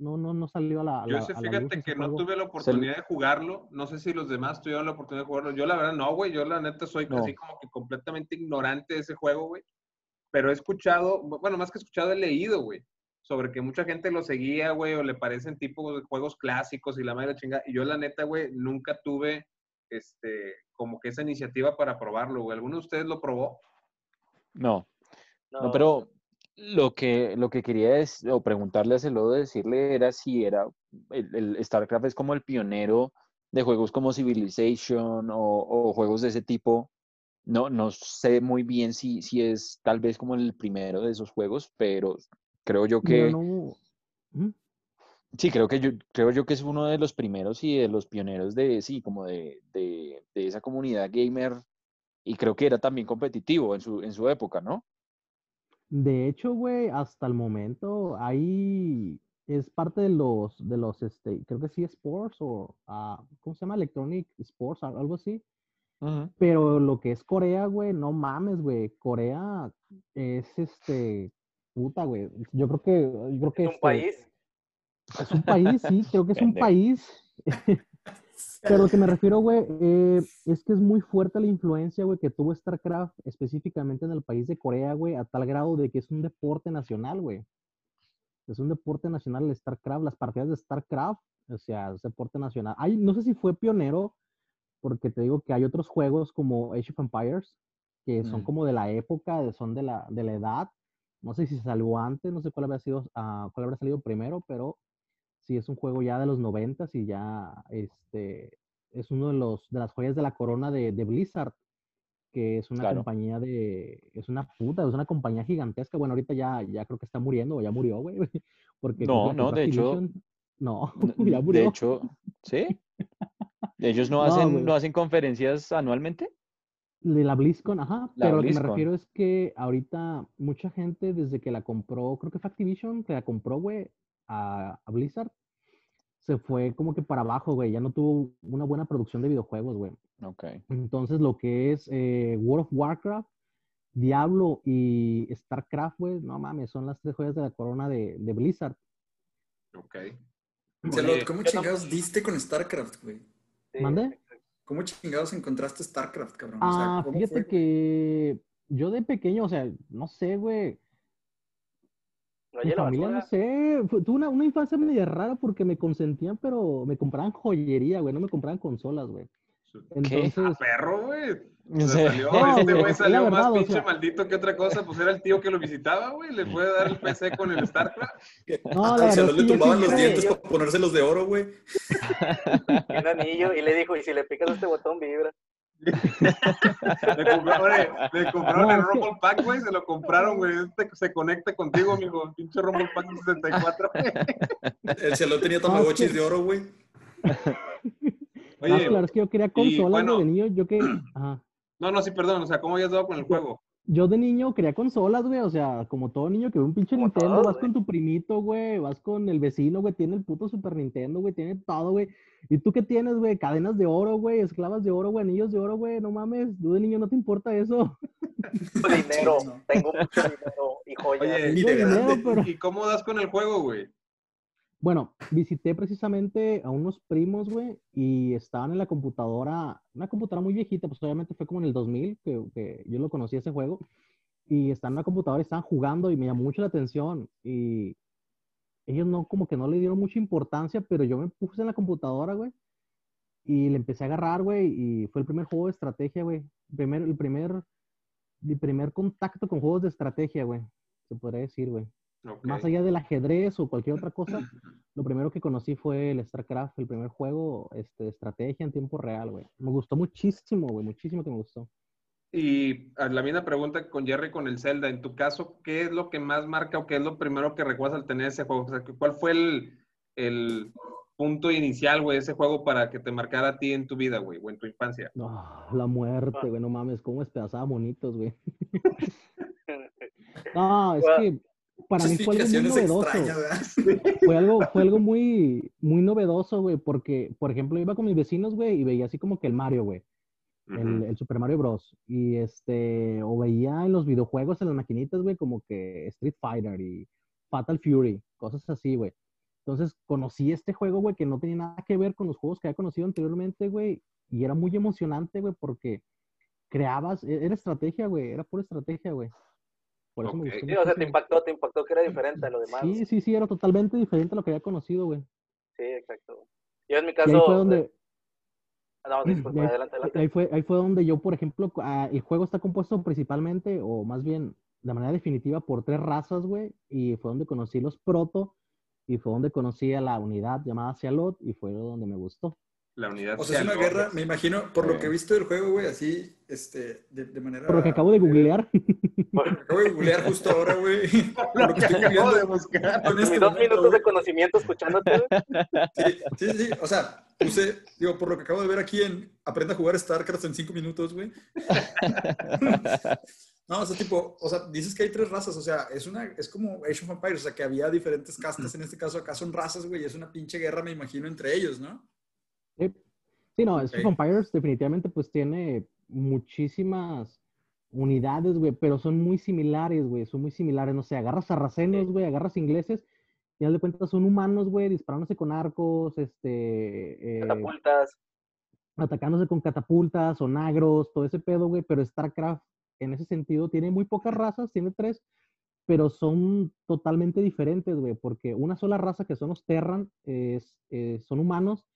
no, no, no salió a la, a Yo la- ese, a la luz fíjate ese que no juego. tuve la oportunidad de jugarlo. No sé si los demás tuvieron la oportunidad de jugarlo. Yo la verdad no, güey. Yo la neta soy No. así como que completamente ignorante de ese juego, güey. Pero he escuchado, bueno, más que escuchado, he leído, güey. Sobre que mucha gente lo seguía, güey, o le parecen tipo de juegos clásicos y la madre chinga. Y yo la neta, güey, nunca tuve, este, como que esa iniciativa para probarlo, güey. ¿Alguno de ustedes lo probó? No, No, no, pero lo que, lo que quería es, o preguntarle a Celodo, decirle era si era, el, el StarCraft es como el pionero de juegos como Civilization o, o juegos de ese tipo. No, no sé muy bien si, si es tal vez como el primero de esos juegos, pero creo yo que, no- sí, creo que yo, creo yo que es uno de los primeros y de los pioneros de, sí, como de, de, de esa comunidad gamer. Y creo que era también competitivo en su, en su época, ¿no? De hecho, güey, hasta el momento hay, es parte de los, de los, este, creo que sí, Sports o, ah, ¿cómo se llama? Electronic Sports, al- algo así. Pero lo que es Corea, güey, no mames, güey. Corea es este, puta, güey. Yo creo que, yo creo que Es un este, país. Es un país, sí, creo que es un país. Pero lo que me refiero, güey, eh, es que es muy fuerte la influencia, güey, que tuvo StarCraft específicamente en el país de Corea, güey, a tal grado de que es un deporte nacional, güey. Es un deporte nacional el StarCraft, las partidas de StarCraft, o sea, es deporte nacional. Hay, no sé si fue pionero, porque te digo que hay otros juegos como Age of Empires, que son Mm. como de la época, son de la, de la edad. No sé si salió antes, no sé cuál habría sido, ah, cuál habrá salido primero, pero sí es un juego ya de los noventas y ya este es uno de los de las joyas de la corona de, de Blizzard, que es una Claro. compañía de, es una puta, es una compañía gigantesca. Bueno, ahorita ya, ya creo que está muriendo, o ya murió, güey. Porque No, no, de hecho- no, ya De murió. hecho, ¿sí? ¿Ellos no hacen, no hacen conferencias anualmente? De la BlizzCon, ajá, La pero lo que me BlizzCon. refiero es que ahorita mucha gente desde que la compró, creo que fue Activision, que la compró, güey, a, a Blizzard, se fue como que para abajo, güey, ya no tuvo una buena producción de videojuegos, güey. Ok. Entonces lo que es eh, World of Warcraft, Diablo y StarCraft, güey, no mames, son las tres joyas de la corona de, de Blizzard. Ok. Oye, ¿cómo chingados diste con StarCraft, güey? ¿Mande? ¿Cómo chingados encontraste StarCraft, cabrón? O sea, Ah, ¿cómo fíjate fue? que yo de pequeño, o sea, no sé, güey, No Mi familia, no sé, tuve una, una infancia media rara porque me consentían, pero me compraban joyería, güey, no me compraban consolas, güey. Ah, Entonces, perro, güey. O Se sea, salió, No, este güey, salió verdad, más o pinche sea- maldito que otra cosa, pues era el tío que lo visitaba, güey. Le puede dar el PC con el StarCraft. no, la le tumbaban los dientes para ponérselos de oro, güey. Un anillo y le dijo, y si le picas este botón vibra. Le compraron, le compraron No, el Rumble Pack, güey. Se lo compraron, güey. Este se conecta contigo, amigo. Pinche Rumble Pack 64, güey. El Celot tenía No, es tamagotchis de oro, güey. No, Oye, claro, es que yo quería consolas, bueno- güey, de niño, yo que, ajá. no, no, sí, perdón. O sea, ¿cómo habías dado con el juego? Yo de niño quería consolas, güey, o sea, como todo niño que ve un pinche Como Nintendo, vas güey. con tu primito, güey, vas con el vecino, güey, tiene el puto Super Nintendo, güey, tiene todo, güey. ¿Y tú qué tienes, güey? Cadenas de oro, güey, esclavas de oro, güey, anillos de oro, güey, no mames, tú de niño no te importa eso. Dinero, tengo mucho dinero y joyas. Oye, Tengo dinero, pero- ¿y cómo das con el juego, güey? Bueno, visité precisamente a unos primos, güey, y estaban en la computadora, una computadora muy viejita, pues obviamente fue como en el 2000 que, yo lo conocí ese juego, y estaban en la computadora y estaban jugando y me llamó mucho la atención, y ellos no, como que no le dieron mucha importancia, pero yo me puse en la computadora, güey, y le empecé a agarrar, güey, y fue el primer juego de estrategia, güey, primer, el primer, mi primer contacto con juegos de estrategia, güey, se podría decir, güey. Ok. Más allá del ajedrez o cualquier otra cosa, lo primero que conocí fue el StarCraft, el primer juego este, de estrategia en tiempo real, güey. Me gustó muchísimo, güey, muchísimo que me gustó. Y a la misma pregunta con Jerry con el Zelda. En tu caso, ¿qué es lo que más marca o qué es lo primero que recuerdas al tener ese juego? O sea, ¿cuál fue el, el punto inicial, güey, ese juego para que te marcara a ti en tu vida, güey, o en tu infancia? Ah, la muerte, güey, no mames, cómo despedazaba monitos, güey. No, es que para mí fue algo muy novedoso. Fue algo, fue algo muy, muy novedoso, güey, porque, por ejemplo, iba con mis vecinos, güey, y veía así como que el Mario, güey. el Super Mario Bros. Y este, o veía en los videojuegos, en las maquinitas, güey, como que Street Fighter y Fatal Fury, cosas así, güey. Entonces conocí este juego, güey, que no tenía nada que ver con los juegos que había conocido anteriormente, güey. Y era muy emocionante, güey, porque creabas, e- era estrategia, güey, era pura estrategia, güey. Por eso me gustó. Sí, o sea, te impactó, te impactó que era diferente a lo demás. Sí, sí, sí, era totalmente diferente a lo que había conocido, güey. Sí, exacto. Yo en mi Y caso... ahí fue donde, No, disculpa, Y ahí- adelante, adelante. Ahí fue, ahí fue donde yo, por ejemplo, ah, el juego está compuesto principalmente, o más bien de manera definitiva, por tres razas, güey, y fue donde conocí los proto, y fue donde conocí a la unidad llamada Cialot, y fue donde me gustó. La unidad. O sea, es una guerra, me imagino, por lo que he visto del juego, güey, así, este, de, de manera... Por lo que acabo de googlear. Por lo que acabo de googlear justo ahora, güey. Por Lo que acabo de buscar. con este dos momento, minutos güey. de conocimiento escuchándote. güey. Sí, sí, sí, o sea, puse, digo, por lo que acabo de ver aquí en Aprenda a jugar StarCraft en cinco minutos, güey. No, o sea, tipo, o sea, dices que hay tres razas, o sea, es una, es como Age of Empires, o sea, que había diferentes castas, en este caso acá son razas, güey, y es una pinche guerra, me imagino, entre ellos, ¿no? Sí, Sí, no, Ok. Age of Empires definitivamente pues tiene muchísimas unidades, güey, pero son muy similares, güey, son muy similares, no sé, agarras sarracenos, güey, agarras ingleses, y al de cuentas son humanos, güey, disparándose con arcos, este, eh, Catapultas. atacándose con catapultas o nagros, todo ese pedo, güey, pero StarCraft en ese sentido tiene muy pocas razas, tiene tres, pero son totalmente diferentes, güey, porque una sola raza que son los Terran es, eh, son humanos,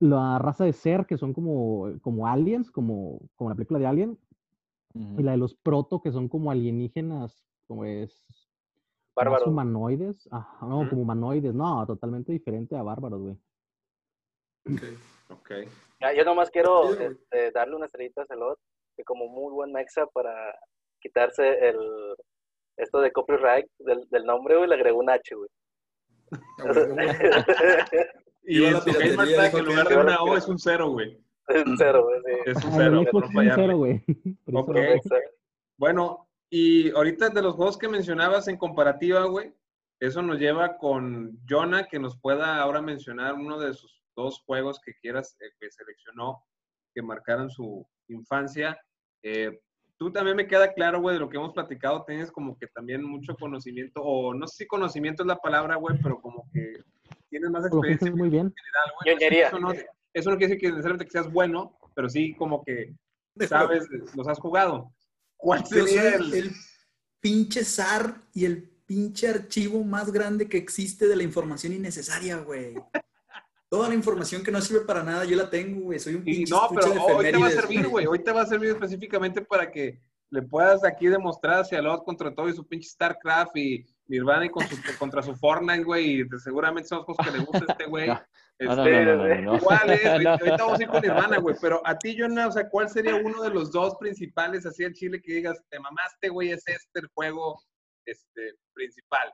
la raza de Ser, que son como, como aliens, como, como la película de Alien, y la de los Proto, que son como alienígenas, como es... Bárbaros. humanoides, ajá, no, como humanoides, no, totalmente diferente a bárbaros, güey. Ok. Ok. Ya, yo nomás quiero este, darle una estrellita a Celot, que como muy buen mexa para quitarse el esto de copyright del, del nombre, güey, le agregó un H, güey. Y en la su piratería, gamer tag, en lugar de una O, es un cero, güey. Es cero, güey, sí. Es un Ah, cero, para no un güey. Ok. Bueno, y ahorita de los juegos que mencionabas en comparativa, güey, eso nos lleva con Jonah, que nos pueda ahora mencionar uno de sus dos juegos que quieras, eh, que seleccionó, que marcaron su infancia. Eh, tú también me queda claro, güey, de lo que hemos platicado, tienes como que también mucho conocimiento, o no sé si conocimiento es la palabra, güey, pero como que tienes más Lo experiencia piensas muy bien. general, güey. Ñoñería. Eso no, eso no quiere decir que necesariamente que seas bueno, pero sí como que sabes, los has jugado. ¿Cuál Yo soy sería el, el pinche zar y el pinche archivo más grande que existe de la información innecesaria, güey. Toda la información que no sirve para nada, yo la tengo, güey. Soy un Y pinche no, estuche pero de hoy te va a servir, güey. Hoy te va a servir específicamente para que le puedas aquí demostrar hacia Lot contra todo y su pinche StarCraft y Nirvana y con su, contra su Fortnite, güey. Y seguramente son los que le gusta a este güey. No, Este, no, no, no, no. ¿Cuál es? No. Ahorita vamos a ir con Nirvana, güey. Pero a ti, Jonah, o sea, ¿cuál sería uno de los dos principales así en Chile que digas, te mamaste, güey, es este el juego este, principal?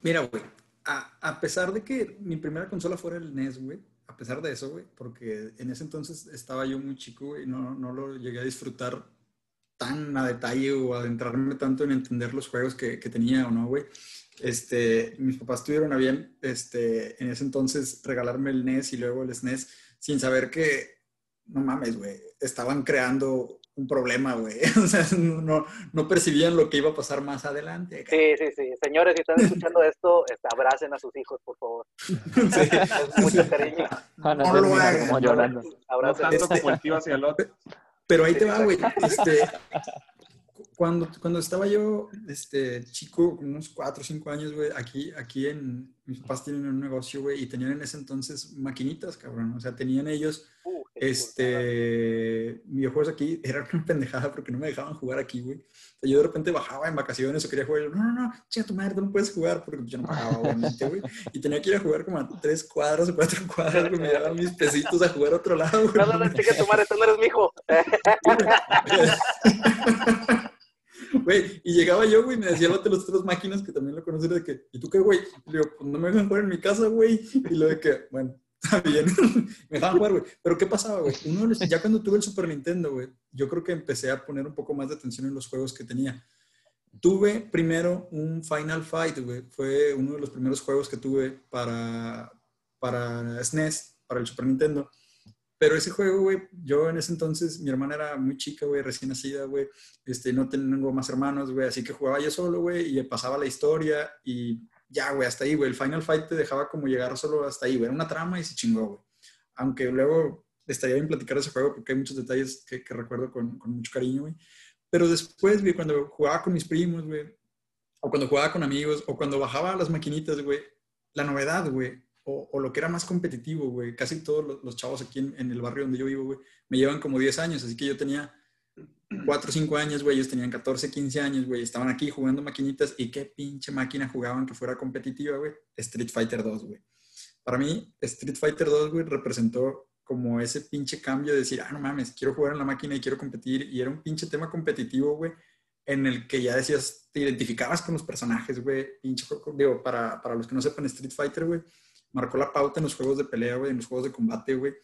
Mira, güey, a, a pesar de que mi primera consola fuera el NES, güey, a pesar de eso, güey, porque en ese entonces estaba yo muy chico, güey, no, no lo llegué a disfrutar tan a detalle o adentrarme tanto en entender los juegos que, que tenía o no, güey. Este, mis papás tuvieron a bien, este, en ese entonces regalarme el NES y luego el SNES sin saber que, no mames, güey, estaban creando un problema, güey. O sea, no, no percibían lo que iba a pasar más adelante. Sí, sí, sí. Señores, si están escuchando esto, este, abracen a sus hijos, por favor. Sí. Con mucho cariño. Van a No lo hagan, como no. llorando. No Abracen. tanto Este- como el tío hacia Lot. Pero ahí te va, güey. Este, cuando, cuando estaba yo este, chico, unos 4 o 5 años, güey, aquí, aquí en... Mis papás tienen un negocio, güey, y tenían en ese entonces maquinitas, cabrón. O sea, tenían ellos. Este, videojuegos aquí. Era una pendejada porque no me dejaban jugar aquí, güey. O sea, yo de repente bajaba en vacaciones o quería jugar. y yo, no, no, no, chinga tu madre, tú no puedes jugar porque yo no pagaba, obviamente, güey. Y tenía que ir a jugar como a 3 cuadras o 4 cuadras, güey. Me daban mis pesitos a jugar a otro lado, güey. No, no, no, chica tu madre, tú no eres mi hijo. Güey, y llegaba yo, güey, me decía el de las otras máquinas que también lo conocí, de que, ¿y tú qué, güey? Le digo, pues no me dejan jugar en mi casa, güey. Y lo de que, bueno, está bien. me dejaban jugar, güey. Pero ¿qué pasaba, güey? Ya cuando tuve el Super Nintendo, güey, yo creo que empecé a poner un poco más de atención en los juegos que tenía. Tuve primero un Final Fight, güey. Fue uno de los primeros juegos que tuve para, para SNES, para el Super Nintendo. Pero ese juego, güey, yo en ese entonces, mi hermana era muy chica, güey, recién nacida, güey. Este, no tengo más hermanos, güey, así que jugaba yo solo, güey, y pasaba la historia y ya, güey, hasta ahí, güey. El Final Fight te dejaba como llegar solo hasta ahí, güey. Era una trama y se chingó, güey. Aunque luego estaría bien platicar ese juego porque hay muchos detalles que, recuerdo con, mucho cariño, güey. Pero después, güey, cuando jugaba con mis primos, güey, o cuando jugaba con amigos, o cuando bajaba las maquinitas, güey, la novedad, güey, o, lo que era más competitivo, güey. Casi todos los, los chavos aquí en, en el barrio donde yo vivo, güey, me llevan como 10 años, así que yo tenía 4 o 5 años, güey, ellos tenían 14, 15 años, güey, estaban aquí jugando maquinitas y qué pinche máquina jugaban que fuera competitiva, güey. Street Fighter 2, güey. Para mí, Street Fighter 2, güey, representó como ese pinche cambio de decir, ah, no mames, quiero jugar en la máquina y quiero competir. Y era un pinche tema competitivo, güey, en el que ya decías, te identificabas con los personajes, güey. Pinche juego, digo, para, para los que no sepan, Street Fighter, güey, marcó la pauta en los juegos de pelea, güey, en los juegos de combate, güey.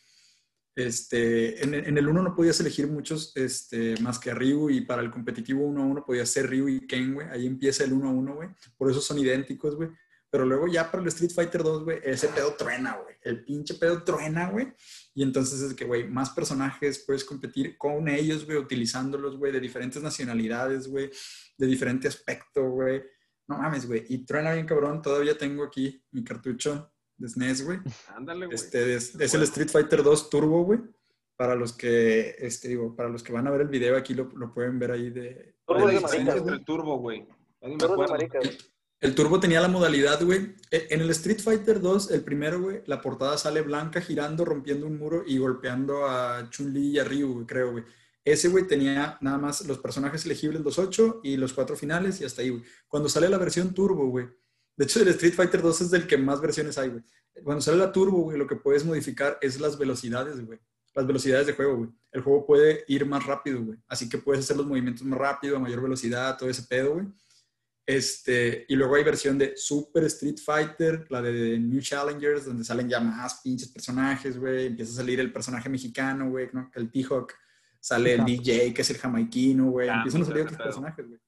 Este, en, el 1 no podías elegir muchos este, más que a Ryu y para el competitivo 1 a 1 podías ser Ryu y Ken, güey. Ahí empieza el 1 a 1, güey. Por eso son idénticos, güey. Pero luego ya para el Street Fighter 2, güey, ese pedo truena, güey. El pinche pedo truena, güey. Y entonces es que, güey, más personajes puedes competir con ellos, güey, utilizándolos, güey, de diferentes nacionalidades, güey, de diferente aspecto, güey. No mames, güey. Y truena bien cabrón. Todavía tengo aquí mi cartucho de SNES, güey. Ándale, güey. Este, es, es, el Street Fighter 2 Turbo, güey. Para los que, este, digo, para los que van a ver el video, aquí lo, lo pueden ver ahí de... Turbo de entre el turbo, de güey. El Turbo tenía la modalidad, güey. e- En el Street Fighter 2, el primero, güey, la portada sale blanca girando, rompiendo un muro y golpeando a Chun-Li y a Ryu, güey, creo, güey. Ese, güey, tenía nada más los personajes elegibles, los ocho y los cuatro finales y hasta ahí, güey. Cuando sale la versión Turbo, güey. De hecho, el Street Fighter 2 es del que más versiones hay, güey. Cuando sale la Turbo, güey, lo que puedes modificar es las velocidades, güey. Las velocidades de juego, güey. El juego puede ir más rápido, güey. Así que puedes hacer los movimientos más rápido, a mayor velocidad, todo ese pedo, güey. Este, y luego hay versión de Super Street Fighter, la de New Challengers, donde salen ya más pinches personajes, güey. Empieza a salir el personaje mexicano, güey, ¿no? El T-Hawk. Sale el. DJ, que es el jamaiquino, güey. Ah, Empiezan a salir otros personajes, güey.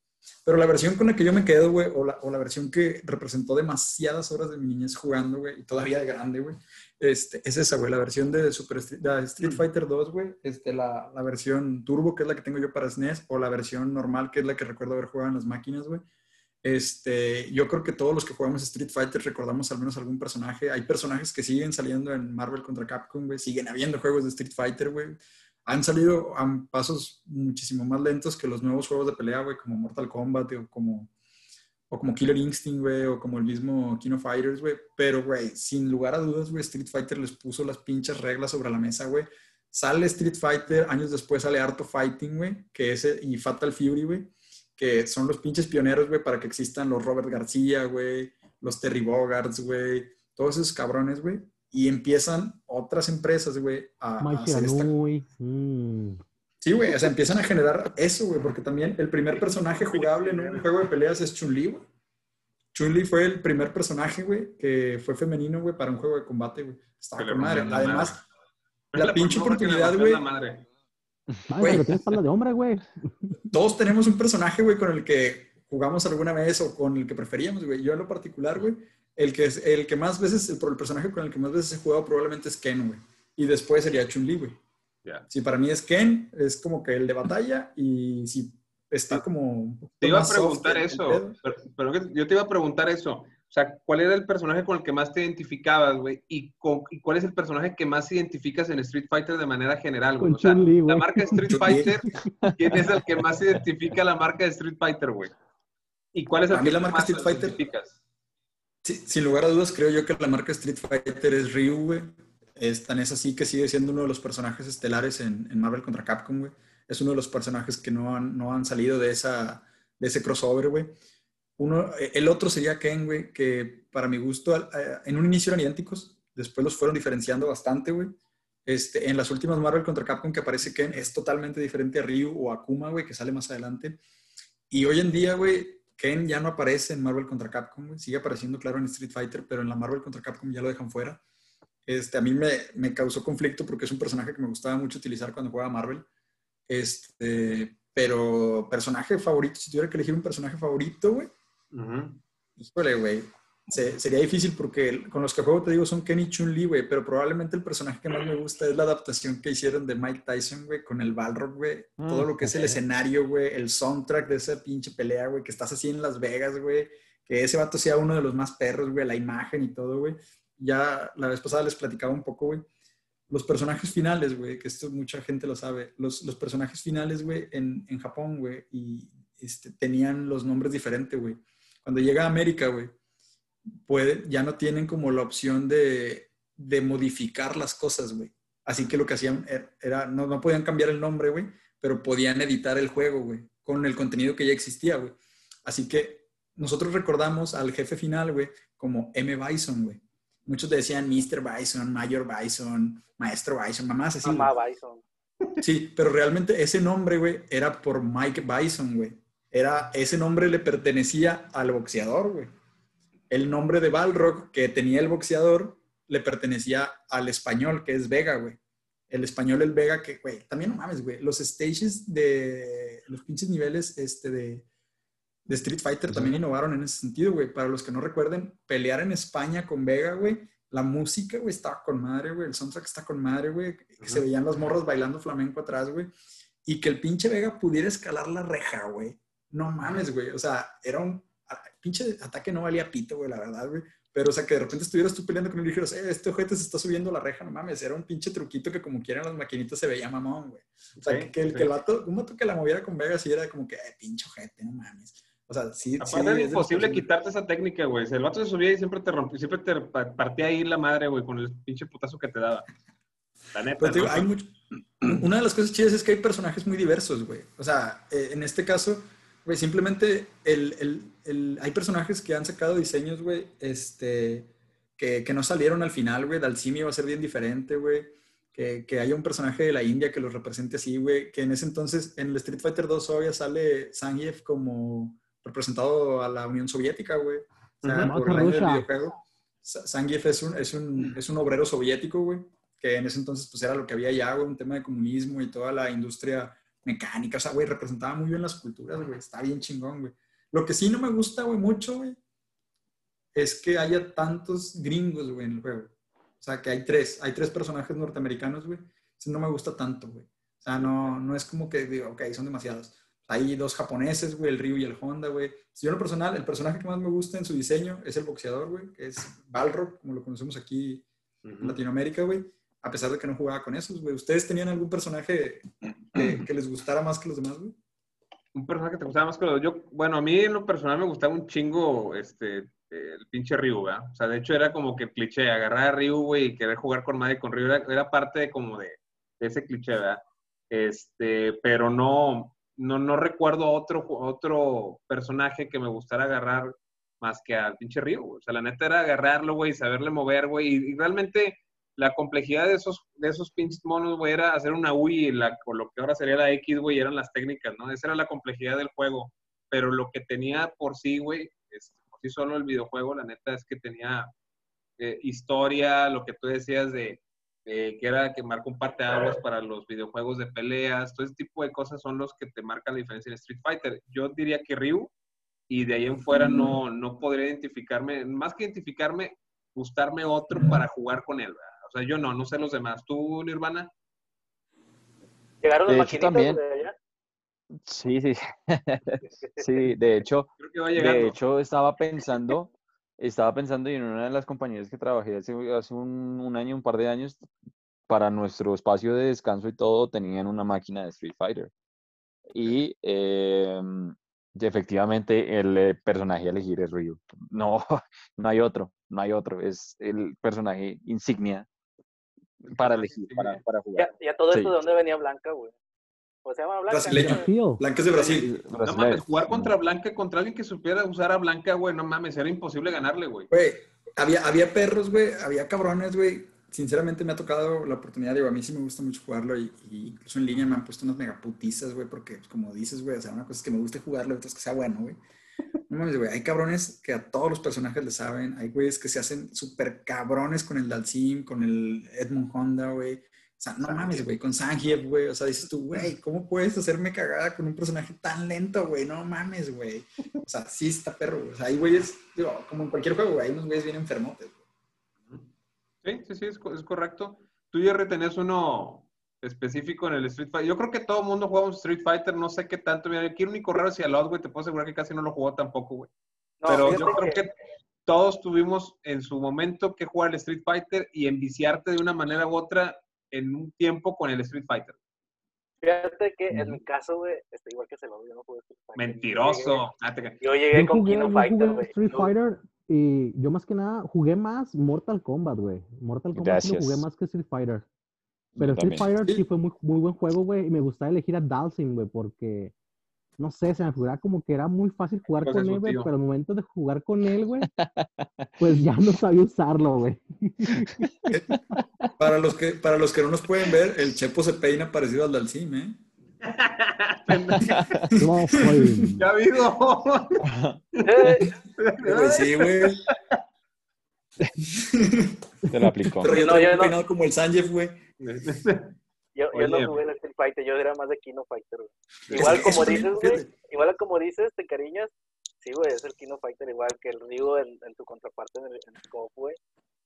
Pero la versión con la que yo me quedo, güey, o la, o la versión que representó demasiadas horas de mi niñez jugando, güey, y todavía de grande, güey, este, es esa, güey, la versión de Super Street, de Street Fighter 2, güey, este, la, la versión Turbo, que es la que tengo yo para SNES, o la versión normal, que es la que recuerdo haber jugado en las máquinas, güey. Este, yo creo que todos los que jugamos Street Fighter recordamos al menos algún personaje. Hay personajes que siguen saliendo en Marvel contra Capcom, güey. Siguen habiendo juegos de Street Fighter, güey. Han salido a pasos muchísimo más lentos que los nuevos juegos de pelea, güey, como Mortal Kombat o como, o como Killer Instinct, güey, o como el mismo King of Fighters, güey. Pero, güey, sin lugar a dudas, güey, Street Fighter les puso las pinches reglas sobre la mesa, güey. Sale Street Fighter, años después sale Art of Fighting, güey, que es, y Fatal Fury, güey que son los pinches pioneros, güey, para que existan los Robert García, güey, los Terry Bogarts, güey, todos esos cabrones, güey. Y empiezan otras empresas, güey, a, a hacer esta... Mm. Sí, güey, o sea, empiezan a generar eso, güey, porque también el primer personaje jugable en un juego de peleas es Chun-Li, güey. Chun-Li fue el primer personaje, güey, que fue femenino, güey, para un juego de combate, güey. Estaba con madre. la Además, madre. la pinche que le oportunidad, güey, la madre. Güey. pero tiene espalda de hombre, güey. todos tenemos un personaje, güey, con el que jugamos alguna vez o con el que preferíamos, güey. Yo en lo particular, güey, el que, es, el que más veces, el, el personaje con el que más veces he jugado probablemente es Ken, güey. Y después sería Chun-Li, güey. Ya. Si para mí es Ken, es como que el de batalla y si está como... un poquito Te iba a preguntar eso, pero, yo te iba a preguntar eso. O sea, ¿cuál era el personaje con el que más te identificabas, güey? ¿Y, con- y cuál es el personaje que más identificas en Street Fighter de manera general, güey? Con O sea, Chun-Li, la güey. marca Street. Fighter, ¿quién es el que más identifica la marca de Street Fighter, güey? ¿Y cuál es el A mí que la marca más Street Fighter- identificas? Sin lugar a dudas, creo yo que la marca Street Fighter es Ryu, güey. Es tan es así que sigue siendo uno de los personajes estelares en, Marvel contra Capcom, güey. Es uno de los personajes que no han, no han salido de, esa, de ese crossover, güey. Uno, eh, el otro sería Ken, güey, que para mi gusto, eh, en un inicio eran idénticos, después los fueron diferenciando bastante, güey. Este, en las últimas Marvel contra Capcom que aparece Ken es totalmente diferente a Ryu o a Kuma, güey, que sale más adelante. Y hoy en día, güey, Ken ya no aparece en Marvel contra Capcom, güey. Sigue apareciendo, claro, en Street Fighter, pero en la Marvel contra Capcom ya lo dejan fuera. Este, a mí me, me causó conflicto porque es un personaje que me gustaba mucho utilizar cuando jugaba Marvel. Este, pero personaje favorito, si tuviera que elegir un personaje favorito, güey, Ujú. híjole, güey, se- sería difícil porque con los que juego, te digo, son Ken y Chun-Li, güey, pero probablemente el personaje que más me gusta es la adaptación que hicieron de Mike Tyson, güey, con el Balrog, güey. Mm, Todo lo que es el escenario, güey, el soundtrack de esa pinche pelea, güey, que estás así en Las Vegas, güey, que ese vato sea uno de los más perros, güey, la imagen y todo, güey. Ya la vez pasada les platicaba un poco, güey. Los personajes finales, güey, que esto mucha gente lo sabe. Los, los personajes finales, güey, en, en Japón, güey, y este, tenían los nombres diferentes, güey. Cuando llega a América, güey, puede, ya no tienen como la opción de, de modificar las cosas, güey. Así que lo que hacían er- era, no, no podían cambiar el nombre, güey, pero podían editar el juego, güey, con el contenido que ya existía, güey. Así que nosotros recordamos al jefe final, güey, como M. Bison, güey. muchos decían Mr. Bison, Mayor Bison, Maestro Bison, mamás así. Mamá. Bison. Sí, pero realmente ese nombre, güey, era por Mike Bison, güey. Era, ese nombre le pertenecía al boxeador, güey. El nombre de Balrog que tenía el boxeador le pertenecía al español, que es Vega, güey. El español, el Vega, que, güey, también no mames, güey. Los stages de los pinches niveles este, de, de Street Fighter también innovaron en ese sentido, güey. Para los que no recuerden, pelear en España con Vega, güey. La música, güey, estaba con madre, güey. El soundtrack está con madre, güey. Que se veían las morras bailando flamenco atrás, güey. Y que el pinche Vega pudiera escalar la reja, güey. No mames, güey. O sea, era un pinche ataque no valía pito, güey, la verdad, güey. Pero, o sea, que de repente estuvieras tú peleando con él y dijeras, eh, este ojete se está subiendo la reja, no mames. Era un pinche truquito que como quieran las maquinitas se veía mamón, güey. O sea, Sí, que, que el, sí. que el vato, un vato que la moviera con Vega sí era como que, eh, pinche ojete, no mames. O sea, sí, sí. Aparte es era imposible los- quitarte esa técnica, güey. El vato se subía y siempre te rompía, siempre te pa- partía ahí la madre, güey, con el pinche putazo que te daba. La neta. Pero digo, ¿no? hay mucho... Una de las cosas chidas es que hay personajes muy diversos, güey. O sea, eh, en este caso, güey, simplemente el, el- el- hay personajes que han sacado diseños, güey, este, que, que no salieron al final, güey. Dalsimi va a ser bien diferente, güey. Que, que haya un personaje de la India que los represente así, güey. Que en ese entonces, en el Street Fighter 2 todavía sale Zangief como representado a la Unión Soviética, güey. O sea, por el año del Rusia. videojuego. Sa- Zangief es un, es, un, es un obrero soviético, güey que en ese entonces pues era lo que había ya, güey, un tema de comunismo y toda la industria mecánica, o sea, güey, representaba muy bien las culturas, güey, está bien chingón, güey. Lo que sí no me gusta, güey, mucho, güey, es que haya tantos gringos, güey, en el juego. O sea, que hay tres, hay tres personajes norteamericanos, güey. Eso no me gusta tanto, güey. O sea, no, no es como que digo, ok, son demasiados. Hay dos japoneses, güey, el Ryu y el Honda, güey. Si yo en lo personal, el personaje que más me gusta en su diseño es el boxeador, güey, que es Balrog, como lo conocemos aquí en. Latinoamérica, güey, a pesar de que no jugaba con esos, güey. ¿Ustedes tenían algún personaje que, que les gustara más que los demás, güey? Un personaje que te gustaba más que los yo Bueno, a mí en lo personal me gustaba un chingo este, el pinche Ryu, ¿verdad? O sea, de hecho era como que el cliché, agarrar a Ryu, güey, y querer jugar con Maddy con Ryu, era, era parte de como de, de ese cliché, ¿verdad? Este, pero no, no, no recuerdo otro, otro personaje que me gustara agarrar más que al pinche Ryu, güey. O sea, la neta era agarrarlo, güey, y saberle mover, güey, y, y realmente la complejidad de esos, de esos pinches monos, güey, era hacer una UI la, o lo que ahora sería la X, güey, eran las técnicas, ¿no? Esa era la complejidad del juego. Pero lo que tenía por sí, güey, por sí solo el videojuego, la neta es que tenía eh, historia, lo que tú decías de, que era que marcó un parteaguas para los videojuegos de peleas, todo ese tipo de cosas son los que te marcan la diferencia en Street Fighter. Yo diría que Ryu, y de ahí en fuera no, no podría identificarme, más que identificarme, gustarme otro para jugar con él, ¿verdad? O sea, yo no, no sé los demás. ¿Tú, Nirvana? Llegaron De las hecho, también. de allá. Sí, sí. Sí, de hecho, Creo que va de hecho estaba pensando, estaba pensando y en una de las compañías que trabajé hace, hace un, un año, un par de años, para nuestro espacio de descanso y todo, tenían una máquina de Street Fighter. Y em, efectivamente el eh, personaje a elegir es Ryu. No, no hay otro, no hay otro. Es el personaje insignia para elegir, para, para jugar. Ya, ya todo Sí. esto de dónde venía Blanca, güey. O se llama Blanca. Feel. Blanca es de Brasil. No mames, jugar contra Blanca, contra alguien que supiera usar a Blanca, güey, no mames, era imposible ganarle, güey. Güey, había, había perros, güey, había cabrones, güey. Sinceramente me ha tocado la oportunidad, digo, a mí sí me gusta mucho jugarlo y, y incluso en línea me han puesto unas megaputizas, güey, porque pues, como dices, güey, o sea, una cosa es que me guste jugarlo, otra es que sea bueno, güey. No mames, güey, hay cabrones que a todos los personajes le saben, hay güeyes que se hacen súper cabrones con el Dalsim, con el Edmund Honda, güey. O sea, no mames, güey, con Zangief, güey. O sea, dices tú, güey, ¿cómo puedes hacerme cagada con un personaje tan lento, güey? No mames, güey. O sea, sí está perro, güey. O sea, hay güeyes, digo, como en cualquier juego, güey, hay unos güeyes bien enfermotes, güey. Sí, sí, sí, es, co- es correcto. Tú, Jerry, tenés uno específico en el Street Fighter. Yo creo que todo el mundo juega un Street Fighter, no sé qué tanto. Mira, aquí el único raro es Cialot, güey, te puedo asegurar que casi no lo jugó tampoco, güey. No, Pero yo creo que todos tuvimos en su momento que jugar el Street Fighter y enviciarte de una manera u otra en un tiempo con el Street Fighter. Fíjate que en mi caso, güey, este, igual que se lo yo no jugué Street Fighter. Mentiroso. Yo llegué Yo con jugué, Kino yo Fighter, jugué güey. Street Fighter y yo más que nada jugué más Mortal Kombat, güey. Mortal Kombat sí lo jugué más que Street Fighter. Pero Street. Fighter Sí. sí fue muy, muy buen juego, güey. Y me gustaba elegir a Dalsim, güey, porque, no sé, se me figuraba como que era muy fácil jugar Pues con él, güey. Pero al momento de jugar con él, güey, pues ya no sabía usarlo, güey. Para los, que, para los que no nos pueden ver, el Chepo se peina parecido al Dalcim, ¿eh? No, soy- Ya vivo. Eh, sí, güey. Se lo aplicó. Pero yo No, peinado como el Sanjeev, güey. yo, no jugué el Street Fighter, yo era más de Kino Fighter, güey. Igual como dices, güey, igual como dices, te cariñas, sí, güey, es el Kino Fighter igual que el Ryu en, en tu contraparte en el, en el güey.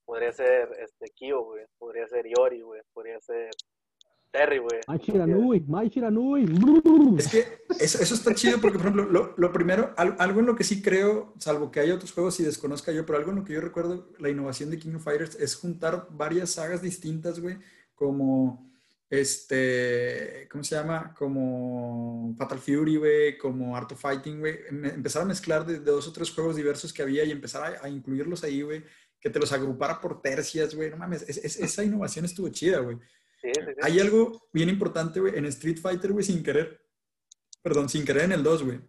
Podría ser este Kyo, güey, podría ser Yori, güey, podría ser Terry, güey. Mai Shiranui. Es que eso, eso está chido porque, por ejemplo, lo, lo primero, al- algo en lo que sí creo, salvo que haya otros juegos y desconozca yo, pero algo en lo que yo recuerdo, la innovación de King of Fighters es juntar varias sagas distintas, güey, como, este, ¿cómo se llama? Como Fatal Fury, güey, como Art of Fighting, güey. Em- Empezar a mezclar de, de dos o tres juegos diversos que había y empezar a, a incluirlos ahí, güey, que te los agrupara por tercias, güey. No mames, es- es- esa innovación estuvo chida, güey. Hay algo bien importante, güey, en Street Fighter, güey, sin querer. Perdón, sin querer en el 2, güey.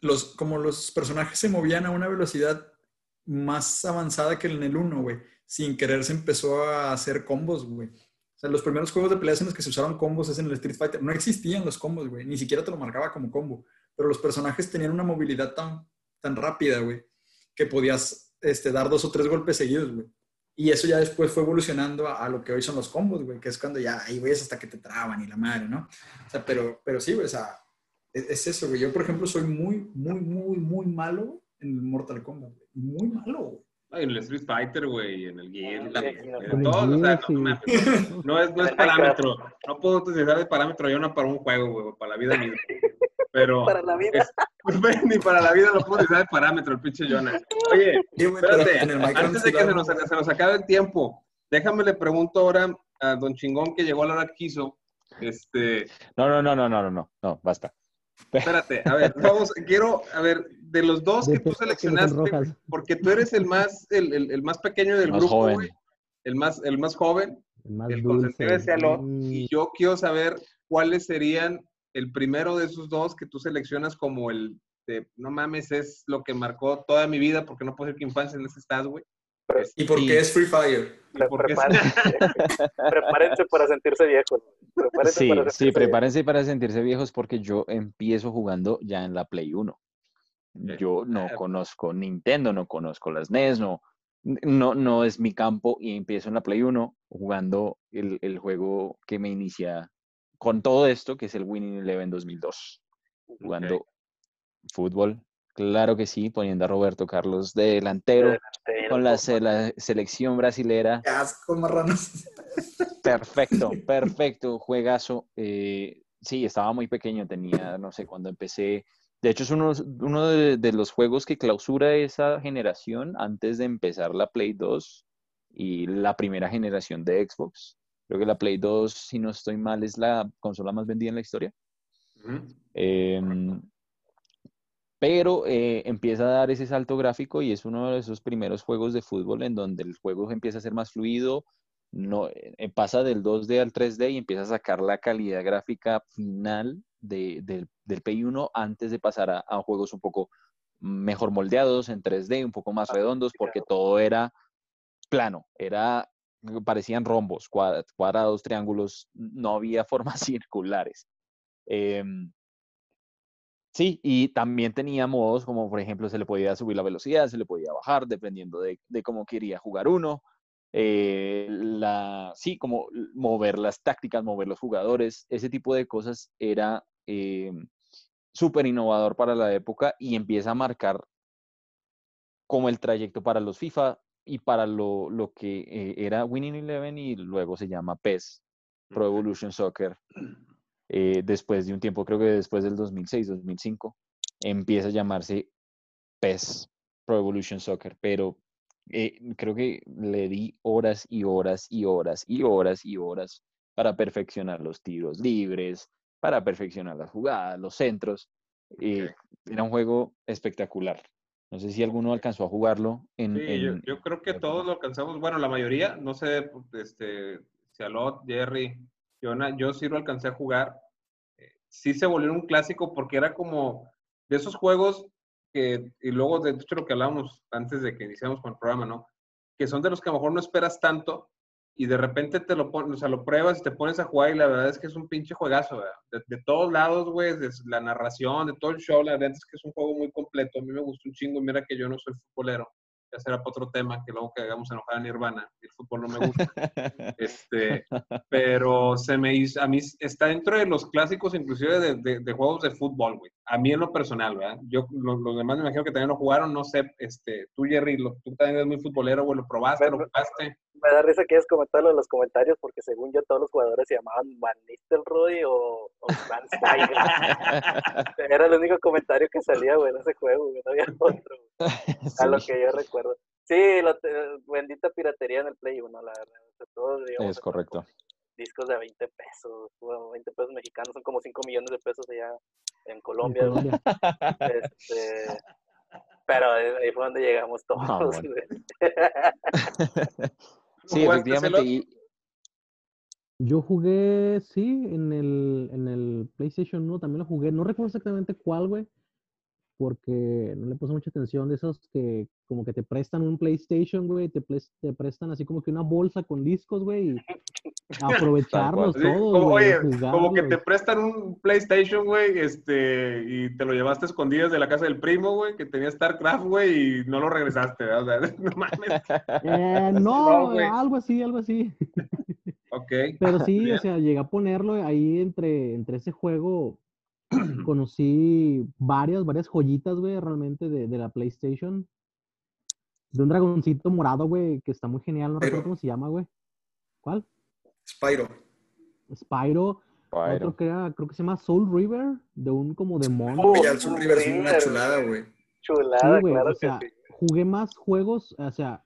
Los, como los personajes se movían a una velocidad más avanzada que en el 1, güey. Sin querer se empezó a hacer combos, güey. O sea, los primeros juegos de peleas en los que se usaron combos es en el Street Fighter. No existían los combos, güey. Ni siquiera te lo marcaba como combo. Pero los personajes tenían una movilidad tan, tan rápida, güey, que podías este, dar dos o tres golpes seguidos, güey. Y eso ya después fue evolucionando a, a lo que hoy son los combos, güey, que es cuando ya ahí güey hasta que te traban y la madre, ¿no? O sea, pero, pero sí, güey, o sea, es, es eso, güey. Yo, por ejemplo, soy muy, muy, muy, muy malo en el Mortal Kombat, güey. Muy malo, güey. Ay, En el Street Fighter, güey, en el Gear, Ah, en En el todos, o sea, no, mames, no es, no es parámetro. No puedo utilizar el parámetro yo no para un juego, güey, para la vida misma. Pero Para la vida. es- ni para la vida lo puedo utilizar el parámetro, el pinche Jonas. Oye, espérate, antes de que se nos, se nos acabe el tiempo, déjame le pregunto ahora a Don Chingón que llegó a la hora que quiso. Este, No, no, no, no, no, no, no, no, basta. espérate, a ver, vamos, quiero, a ver, de los dos que tú seleccionaste, porque tú eres el más, el, el- el más pequeño del Más grupo, joven. güey, el más, el más joven, El más el dulce. de y yo quiero saber cuáles serían el primero de esos dos que tú seleccionas como el de, no mames, es lo que marcó toda mi vida, porque no puedo decir que infancia en ese estado, güey. ¿Y por qué es Free Fire? Prepárense, prepárense para sentirse viejos. Prepárense Sí, para sí, prepárense para sentirse viejos porque yo empiezo jugando ya en la Play 1. Yo no Ah. conozco Nintendo, no conozco las NES, no, no, no es mi campo y empiezo en la Play 1 jugando el, el juego que me inicia con todo esto, que es el Winning Eleven 2002, jugando fútbol, claro que sí, poniendo a Roberto Carlos de delantero con la, se- la selección brasilera. ¡Qué asco, marranos! Perfecto, perfecto, juegazo. Eh, sí, estaba muy pequeño, tenía, no sé, cuando empecé. De hecho, es uno, uno de, de los juegos que clausura esa generación antes de empezar la Play 2 y la primera generación de Xbox. Creo que la Play 2, si no estoy mal, es la consola más vendida en la historia. Ujú. Em, pero eh, empieza a dar ese salto gráfico y es uno de esos primeros juegos de fútbol en donde el juego empieza a ser más fluido, no, eh, pasa del 2D al 3D y empieza a sacar la calidad gráfica final de- del, del Play 1 antes de pasar a, a juegos un poco mejor moldeados en 3D, un poco más redondos, porque todo era plano, era, parecían rombos, cuad- cuadrados, triángulos, no había formas circulares. Em, Sí, y también tenía modos como, por ejemplo, se le podía subir la velocidad, se le podía bajar, dependiendo de, cómo quería jugar uno. Eh, la, sí, como mover las tácticas, mover los jugadores, ese tipo de cosas era eh, súper innovador para la época y empieza a marcar como el trayecto para los FIFA y para lo, lo que eh, era Winning Eleven y luego se llama PES, Pro Evolution Soccer eh, después de un tiempo, creo que después del 2006, 2005, empieza a llamarse PES, Pro Evolution Soccer, pero eh, creo que le di horas y horas y horas y horas y horas para perfeccionar los tiros libres, para perfeccionar las jugadas, los centros. eh, Era un juego espectacional. No sé si alguno alcanzó a jugarlo en... Sí, yo, en- yo creo que todos lo alcanzamos, bueno, la mayoría, no sé, este, Cialot, Jerry, Jonah, yo sí lo alcancé a jugar. Eh, Sí se volvió un clásico porque era como de esos juegos que, y luego de hecho lo que hablábamos antes de que iniciamos con el programa, ¿no? que son de los que a lo mejor no esperas tanto y de repente te lo pones, o sea, lo pruebas y te pones a jugar y la verdad es que es un pinche juegazo, ¿verdad? De, de todos lados, güey, de la narración, de todo el show, la verdad es que es un juego muy completo. A mí me gustó un chingo y mira que yo no soy futbolero. Ya será para otro tema que luego que hagamos enojar a Nirvana. El fútbol no me gusta. este, pero se me hizo, a mí está dentro de los clásicos inclusive de, de, de juegos de fútbol, güey. A mí en lo personal, ¿verdad? Yo, los, los, demás me imagino que también lo jugaron, no sé, este, tú Jerry, lo, tú también eres muy futbolero, güey, lo probaste, lo jugaste me da risa que hayas comentarlo en los comentarios porque según yo todos los jugadores se llamaban Van Nistelrooy o, o Van Steiger. Era el único comentario que salía, güey, en ese juego, güey, no había otro, sí. a lo que yo recuerdo. Sí, lo, bendita piratería en el Play 1, la verdad. Todos, digamos, es correcto. Discos de 20 pesos, 20 pesos mexicanos, son como 5 millones de pesos allá en Colombia. En Colombia. Este, pero ahí fue donde llegamos todos. Ah, bueno. Sí, efectivamente. Y... Yo jugué, sí, en el, en el PlayStation 1 también lo jugué. No recuerdo exactamente cuál, güey, porque no le puse mucha atención de esos que como que te prestan un PlayStation, güey, te, te prestan así como que una bolsa con discos, güey, y aprovecharlos Sí, todos, como, oye, como que te prestan un PlayStation, güey, este, y te lo llevaste a escondidas de la casa del primo, güey, que tenía StarCraft, güey, y no lo regresaste, ¿verdad? O sea, no mames. Eh, No, algo así, algo así. Ok. Pero sí, Bien. o sea, llegué a ponerlo ahí entre, entre ese juego. Conocí varias, varias joyitas, güey, realmente de, de la PlayStation. De un dragoncito morado, güey, que está muy genial. No recuerdo cómo se llama, güey. ¿Cuál? Spyro. Spyro. Pyro. Otro que era, creo que se llama Soul River, de un como demonio. Oh, el Soul River es una chulada, güey. güey. Chulada, Sí, güey, claro o sea, que sí. jugué más juegos, o sea,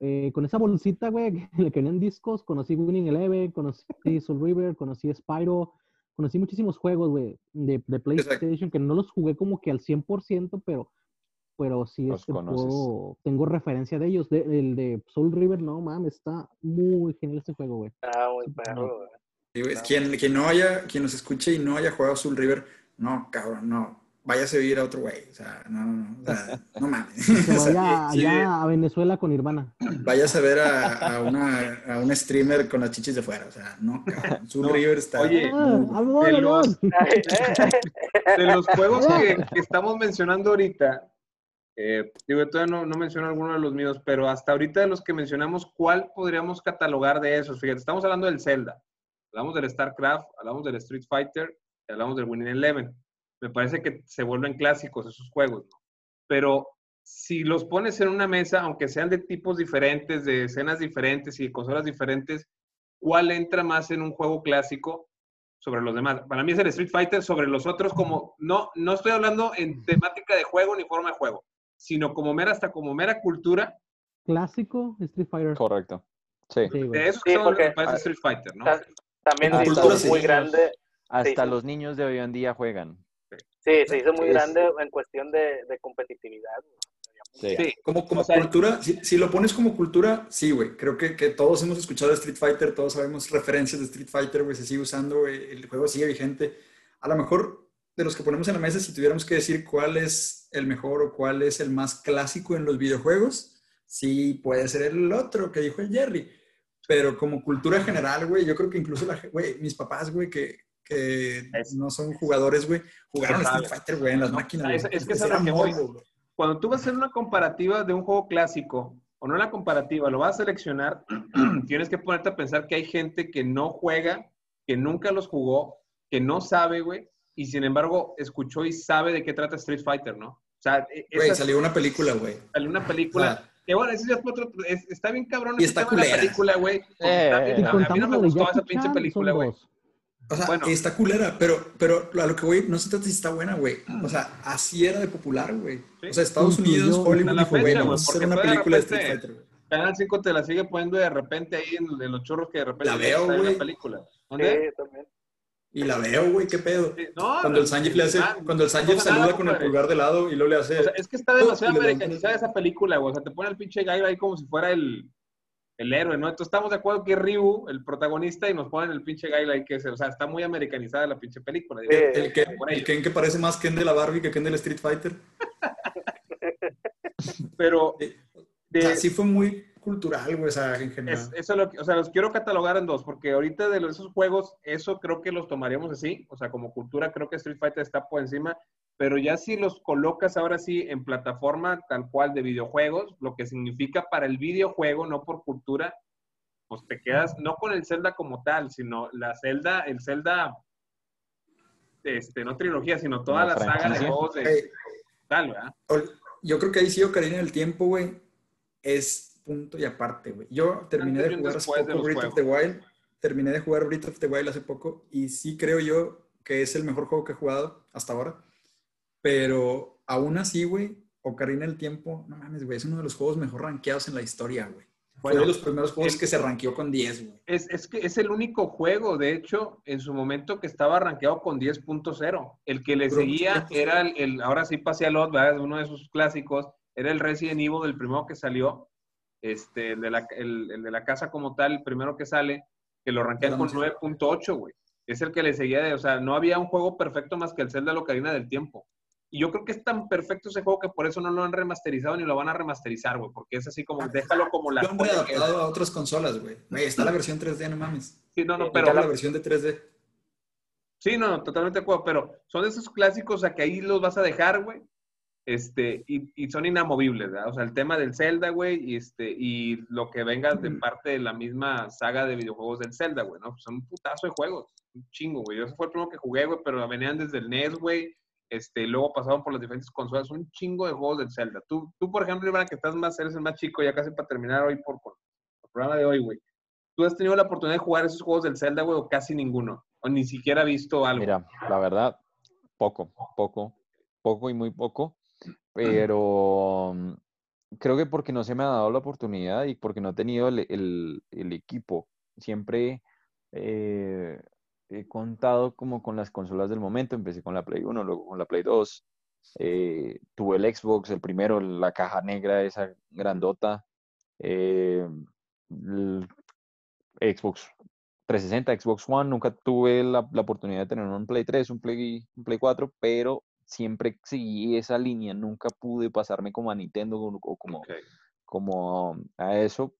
eh, con esa bolsita, güey, que le querían discos, conocí Winning Eleven, conocí Soul River, conocí Spyro, conocí muchísimos juegos, güey, de, de PlayStation, que no los jugué como que al 100%, pero, pero sí este, puedo- tengo referencia de ellos. De- el de Soul River, no mames, está muy genial este juego, güey. Ah, muy perro, güey. Sí, güey, Quien, quien no haya, quien nos escuche y no haya jugado Soul River, no, cabrón, no. Váyase a vivir a otro güey. O sea, no, no, no. O sea, no mames. Que O sea, vaya sí, allá a Venezuela con Nirvana. Vayas a ver a, a una, a un streamer con las chichis de fuera. O sea, no, cabrón. No, River está. oye, Ah, bueno. ¡Amor, de los- Ay, de los juegos que, que estamos mencionando ahorita, eh, digo, todavía no, no menciono alguno de los míos, pero hasta ahorita de los que mencionamos, ¿cuál podríamos catalogar de esos? Fíjate, estamos hablando del Zelda, hablamos del StarCraft, hablamos del Street Fighter, y hablamos del Winning Eleven. Me parece que se vuelven clásicos esos juegos, ¿no? Pero si los pones en una mesa, aunque sean de tipos diferentes, de escenas diferentes y de consolas diferentes, ¿cuál entra más en un juego clásico sobre los demás? Para mí es el Street Fighter sobre los otros como, no, no estoy hablando en temática de juego ni forma de juego, sino como mera, hasta como mera cultura, Clásico Street Fighter. Correcto. Sí. Sí, de esos Sí, que son, porque- me parece Street Fighter, ¿no? ta- También Como se cultura, sí. muy grande. Hasta Sí. los niños de hoy en día juegan. Sí, se hizo muy Es- grande en cuestión de, de competitividad. Sí. Sí, Como, como O sea, cultura, si, si lo pones como cultura, sí, güey. Creo que, que todos hemos escuchado de Street Fighter, todos sabemos referencias de Street Fighter, güey. Se sigue usando. El juego sigue vigente. A lo mejor de los que ponemos en la mesa, si tuviéramos que decir cuál es el mejor o cuál es el más clásico en los videojuegos, sí puede ser el otro que dijo el Jerry. Pero como cultura general, güey, yo creo que incluso la, güey, mis papás, güey, que, que Es- no son jugadores, güey, jugaron. Street Fighter, güey, en las No, máquinas. es- que es lo que voy. cuando tú vas a hacer una comparativa de un juego clásico, o no la comparativa, lo vas a seleccionar, tienes que ponerte a pensar que hay gente que no juega, que nunca los jugó, que no sabe, güey, y sin embargo escuchó y sabe de qué trata Street Fighter, ¿no? O sea, e- Güey, esa- salió una película, güey. salió una película. Ah. que bueno, ese ya es otro, es- está bien cabrón Y ese está tema de la culera. película, güey. Eh, a mí no me gustó esa pinche película, güey. O sea, Bueno. está culera, pero, pero a lo que voy, no se trata si está buena, güey. O sea, así era de popular, güey. O sea, Estados Incluyó- Unidos, Hollywood dijo, güey, fecha, vamos a hacer una de película de repente- Street Fighter, güey. Canal 5 te la sigue poniendo de repente ahí en, en los churros que de repente La veo, güey. la película. ¿Dónde? Sí, también. Y la veo, güey, qué pedo. Sí, no, Cuando el Sanjif le hace, cuando el no Sanjif saluda nada, con el pulgar de lado y luego le hace. O sea, es que está demasiado americanizada esa película, güey. O sea, te pone el pinche gallo ahí como si fuera el, el héroe, ¿no? Entonces estamos de acuerdo que es Ryu, el protagonista, y nos ponen el pinche gallo ahí que es, o sea, está muy americanizada la pinche película. digo, Sí. el que, el. Ken que parece más Ken de la Barbie que Ken del Street Fighter. Pero Sí. De, O sea, sí fue muy, cultural, güey, o sea, en general. Es- eso lo, que- o sea, los quiero catalogar en dos, porque ahorita de los- esos juegos, eso creo que los tomaríamos así, o sea, como cultura creo que Street Fighter está por encima, pero ya si los colocas ahora sí en plataforma tal cual de videojuegos, lo que significa para el videojuego, no por cultura, pues te quedas no con el Zelda como tal, sino la Zelda, el Zelda, este, no trilogía, sino toda la saga de juegos de tal, ¿verdad? yo creo que ahí sí Ocarina del Tiempo, güey, es punto y aparte, güey. Yo terminé Antes de jugar hace poco Breath of the Wild, terminé de jugar Breath of the Wild hace poco y sí creo yo que es el mejor juego que he jugado hasta ahora. Pero aún así, güey, Ocarina del Tiempo, no mames, güey, es uno de los juegos mejor rankeados en la historia, güey. Fue Bueno, de los primeros juegos el- que se rankeó con 10, güey. Es, es que es el único juego, de hecho, en su momento que estaba rankeado con 10.0. El que le Pero, seguía era el, el- ahora sí pasé a lot, ¿verdad? Uno de sus clásicos, era el Resident Evil, el primero que salió, este, el de la, el, el de la casa como tal, el primero que sale, que lo rankean con Pero no 9.8, güey. Es el que le seguía, de, o sea, no había un juego perfecto más que el Zelda Locarina del Tiempo. Y yo creo que es tan perfecto ese juego que por eso no lo han remasterizado ni lo van a remasterizar, güey, porque es así como, déjalo como la Lo han readaptado a otras consolas, güey. Está la versión 3D, no mames. Sí, no, no, pero Está la versión de 3D. Sí, no, no, totalmente de acuerdo, pero son esos clásicos a que ahí los vas a dejar, güey. Este, y, y son inamovibles, ¿verdad? O sea, el tema del Zelda, güey, y este, y lo que venga de parte de la misma saga de videojuegos del Zelda, güey, ¿no? Son un putazo de juegos, un chingo, güey. Yo ese fue el primero que jugué, güey, pero venían desde el NES, güey. Este, luego pasaron por las diferentes consolas, un chingo de juegos del Zelda. Tú, tú por ejemplo, Iván, que estás más, eres el más chico, ya casi para terminar hoy por, por el programa de hoy, güey. ¿Tú has tenido la oportunidad de jugar esos juegos del Zelda, güey, o casi ninguno? O ni siquiera visto algo. Mira, la verdad, poco, poco, poco y muy poco, pero mm, creo que porque no se me ha dado la oportunidad y porque no he tenido el, el- equipo. Siempre eh, he contado como con las consolas del momento, empecé con la Play 1, luego con la Play 2, eh, tuve el Xbox, el primero, la caja negra, esa grandota, eh, Xbox 360, Xbox One, nunca tuve la, la oportunidad de tener un Play 3, un Play, un Play 4, pero siempre seguí esa línea, nunca pude pasarme como a Nintendo o como, como a eso,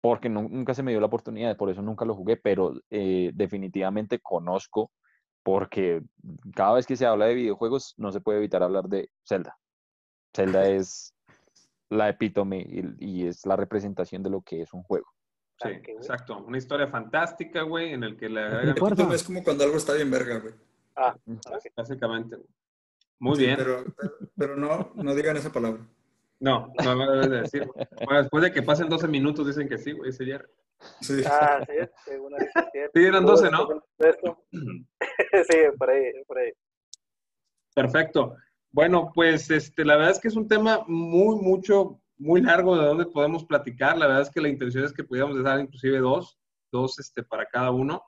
porque nu- nunca se me dio la oportunidad, por eso nunca lo jugué, pero eh, definitivamente conozco, porque cada vez que se habla de videojuegos no se puede evitar hablar de Zelda. Zelda es la epítome y, y es la representación de lo que es un juego. Sí, Ah, güey. exacto. Una historia fantástica, güey, en el que fuerza. Es como cuando algo está bien verga, güey. Ah, básicamente. Muy Sí, bien. Pero, pero, pero no, no digan esa palabra. No, no lo debes de decir. Bueno, después de que pasen 12 minutos dicen que sí, güey, ese Jerry. Sí. ah, sí, según sí, Sí, eran 12, ¿no? Sí, por ahí, por ahí. Perfecto. Bueno, pues este, la verdad es que es un tema muy, mucho, muy largo de donde podemos platicar. La verdad es que la intención es que pudiéramos dejar inclusive dos, dos este, para cada uno.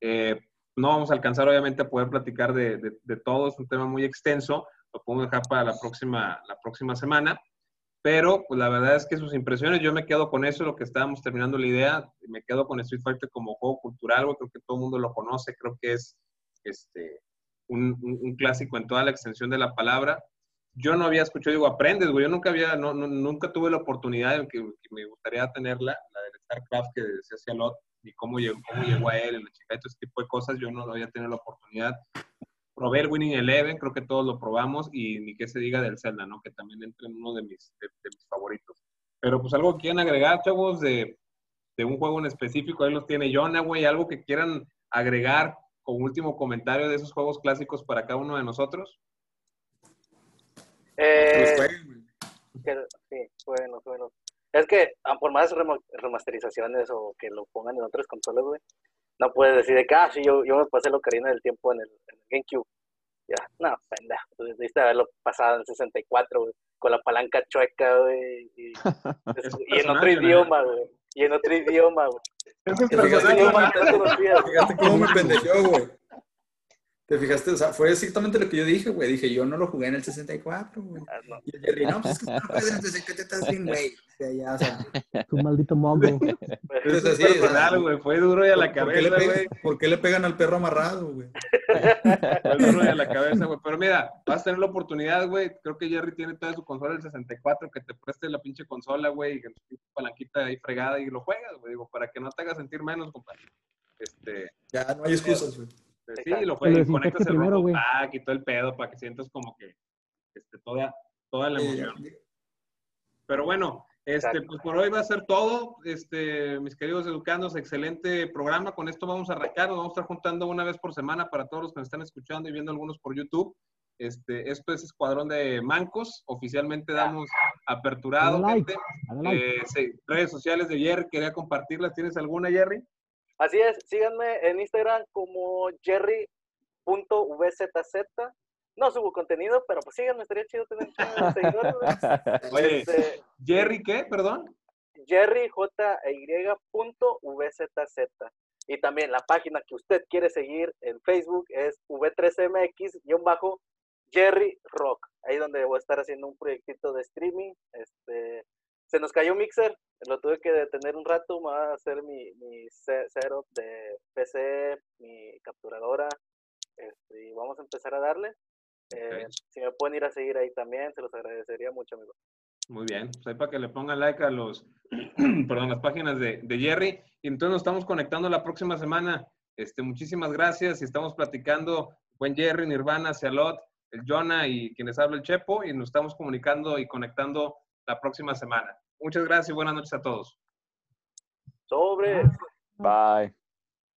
Eh, no vamos a alcanzar obviamente a poder platicar de, de, de todo, es un tema muy extenso, lo podemos dejar para la próxima, la próxima semana. Pero pues la verdad es que sus impresiones, yo me quedo con eso, lo que estábamos terminando la idea, me quedo con Street Fighter como juego cultural, creo que todo el mundo lo conoce, creo que es este, un clásico en toda la extensión de la palabra. Yo no había escuchado, digo, aprendes, güey, yo nunca había, no, no- nunca tuve la oportunidad, que, que me gustaría tenerla, la del StarCraft que decía Cialot, y cómo llegó, cómo llegó a él, y la chica, todo ese tipo de cosas, yo no había tenido la oportunidad. Probé el Winning Eleven, creo que todos lo probamos, y ni que se diga del Zelda, ¿no? Que también entra en uno de mis, de, de mis favoritos. Pero pues algo que quieran agregar, chavos, de, de un juego en específico, ahí los tiene Jonah, güey, algo que quieran agregar con último comentario de esos juegos clásicos para cada uno de nosotros. Eh, que- sí, bueno, bueno. Es que, ah, por más remasterizaciones o que lo pongan en otras consolas, güey, no puedes decir de que, ah, sí, yo, yo me pasé lo Ocarina del Tiempo en el, en el GameCube. Ya, no, pendejo, pues, debiste haberlo pasado en 64, güey, con la palanca chueca, güey, y, y en otro idioma, güey, y en otro idioma, güey. Es otro personaje. Fíjate cómo me pendejeó, güey. ¿Te fijaste? O sea, fue exactamente lo que yo dije, güey. Dije, yo no lo jugué en el 64, güey. Ah, no. Y el Jerry, no, pues es que no puedes en el 64, estás bien, güey. O sea, ya, o sea, Tu maldito mongo. Eso es así, personal, güey. Fue duro y a la ¿por qué le cabeza, güey. ¿Por qué le pegan al perro amarrado, güey? Fue duro y a la cabeza, güey. Pero mira, vas a tener la oportunidad, güey. Creo que Jerry tiene toda su consola del 64, que te preste la pinche consola, güey, y que tu palanquita ahí fregada y lo juegas, güey. Digo, para que no te hagas sentir menos, compadre. Este, Ya no hay excusas, güey. Pues sí, lo juegas conectas el primero. Pack y todo el pedo para que sientas como que este, toda, toda la emoción. Pero bueno, este, pues por hoy va a ser todo. Este, mis queridos educandos, excelente programa. Con esto vamos a arrancar. Nos vamos a estar juntando una vez por semana para todos los que nos están escuchando y viendo algunos por YouTube. Este, esto es Escuadrón de Mancos. Oficialmente damos aperturado. Like, gente. Dale like. Eh, sí, redes sociales de Jerry, quería compartirlas. ¿Tienes alguna, Jerry? Así es, síganme en Instagram como jerry.vzz. No subo contenido, pero pues síganme, estaría chido tener de seguidores. Oye, Este, ¿Jerry qué? Perdón. Jerry J Y también la página que usted quiere seguir en Facebook es V3MX-bajo Jerry Rock. Ahí donde voy a estar haciendo un proyectito de streaming. Este, se nos cayó un mixer, lo tuve que detener un rato, me va a hacer mi, mi se- setup de PC, mi capturadora. Este, y vamos a empezar a darle. Eh, Ok. Si me pueden ir a seguir ahí también, se los agradecería mucho, amigos. Muy bien, pues ahí para que le pongan like a los, perdón, las páginas de, de Jerry. Y entonces nos estamos conectando la próxima semana. Este, muchísimas gracias y estamos platicando, buen Jerry, Nirvana, Cialot, el Jonah y quienes habla el Chepo y nos estamos comunicando y conectando la próxima semana. Muchas gracias y buenas noches a todos. Sobre. Bye.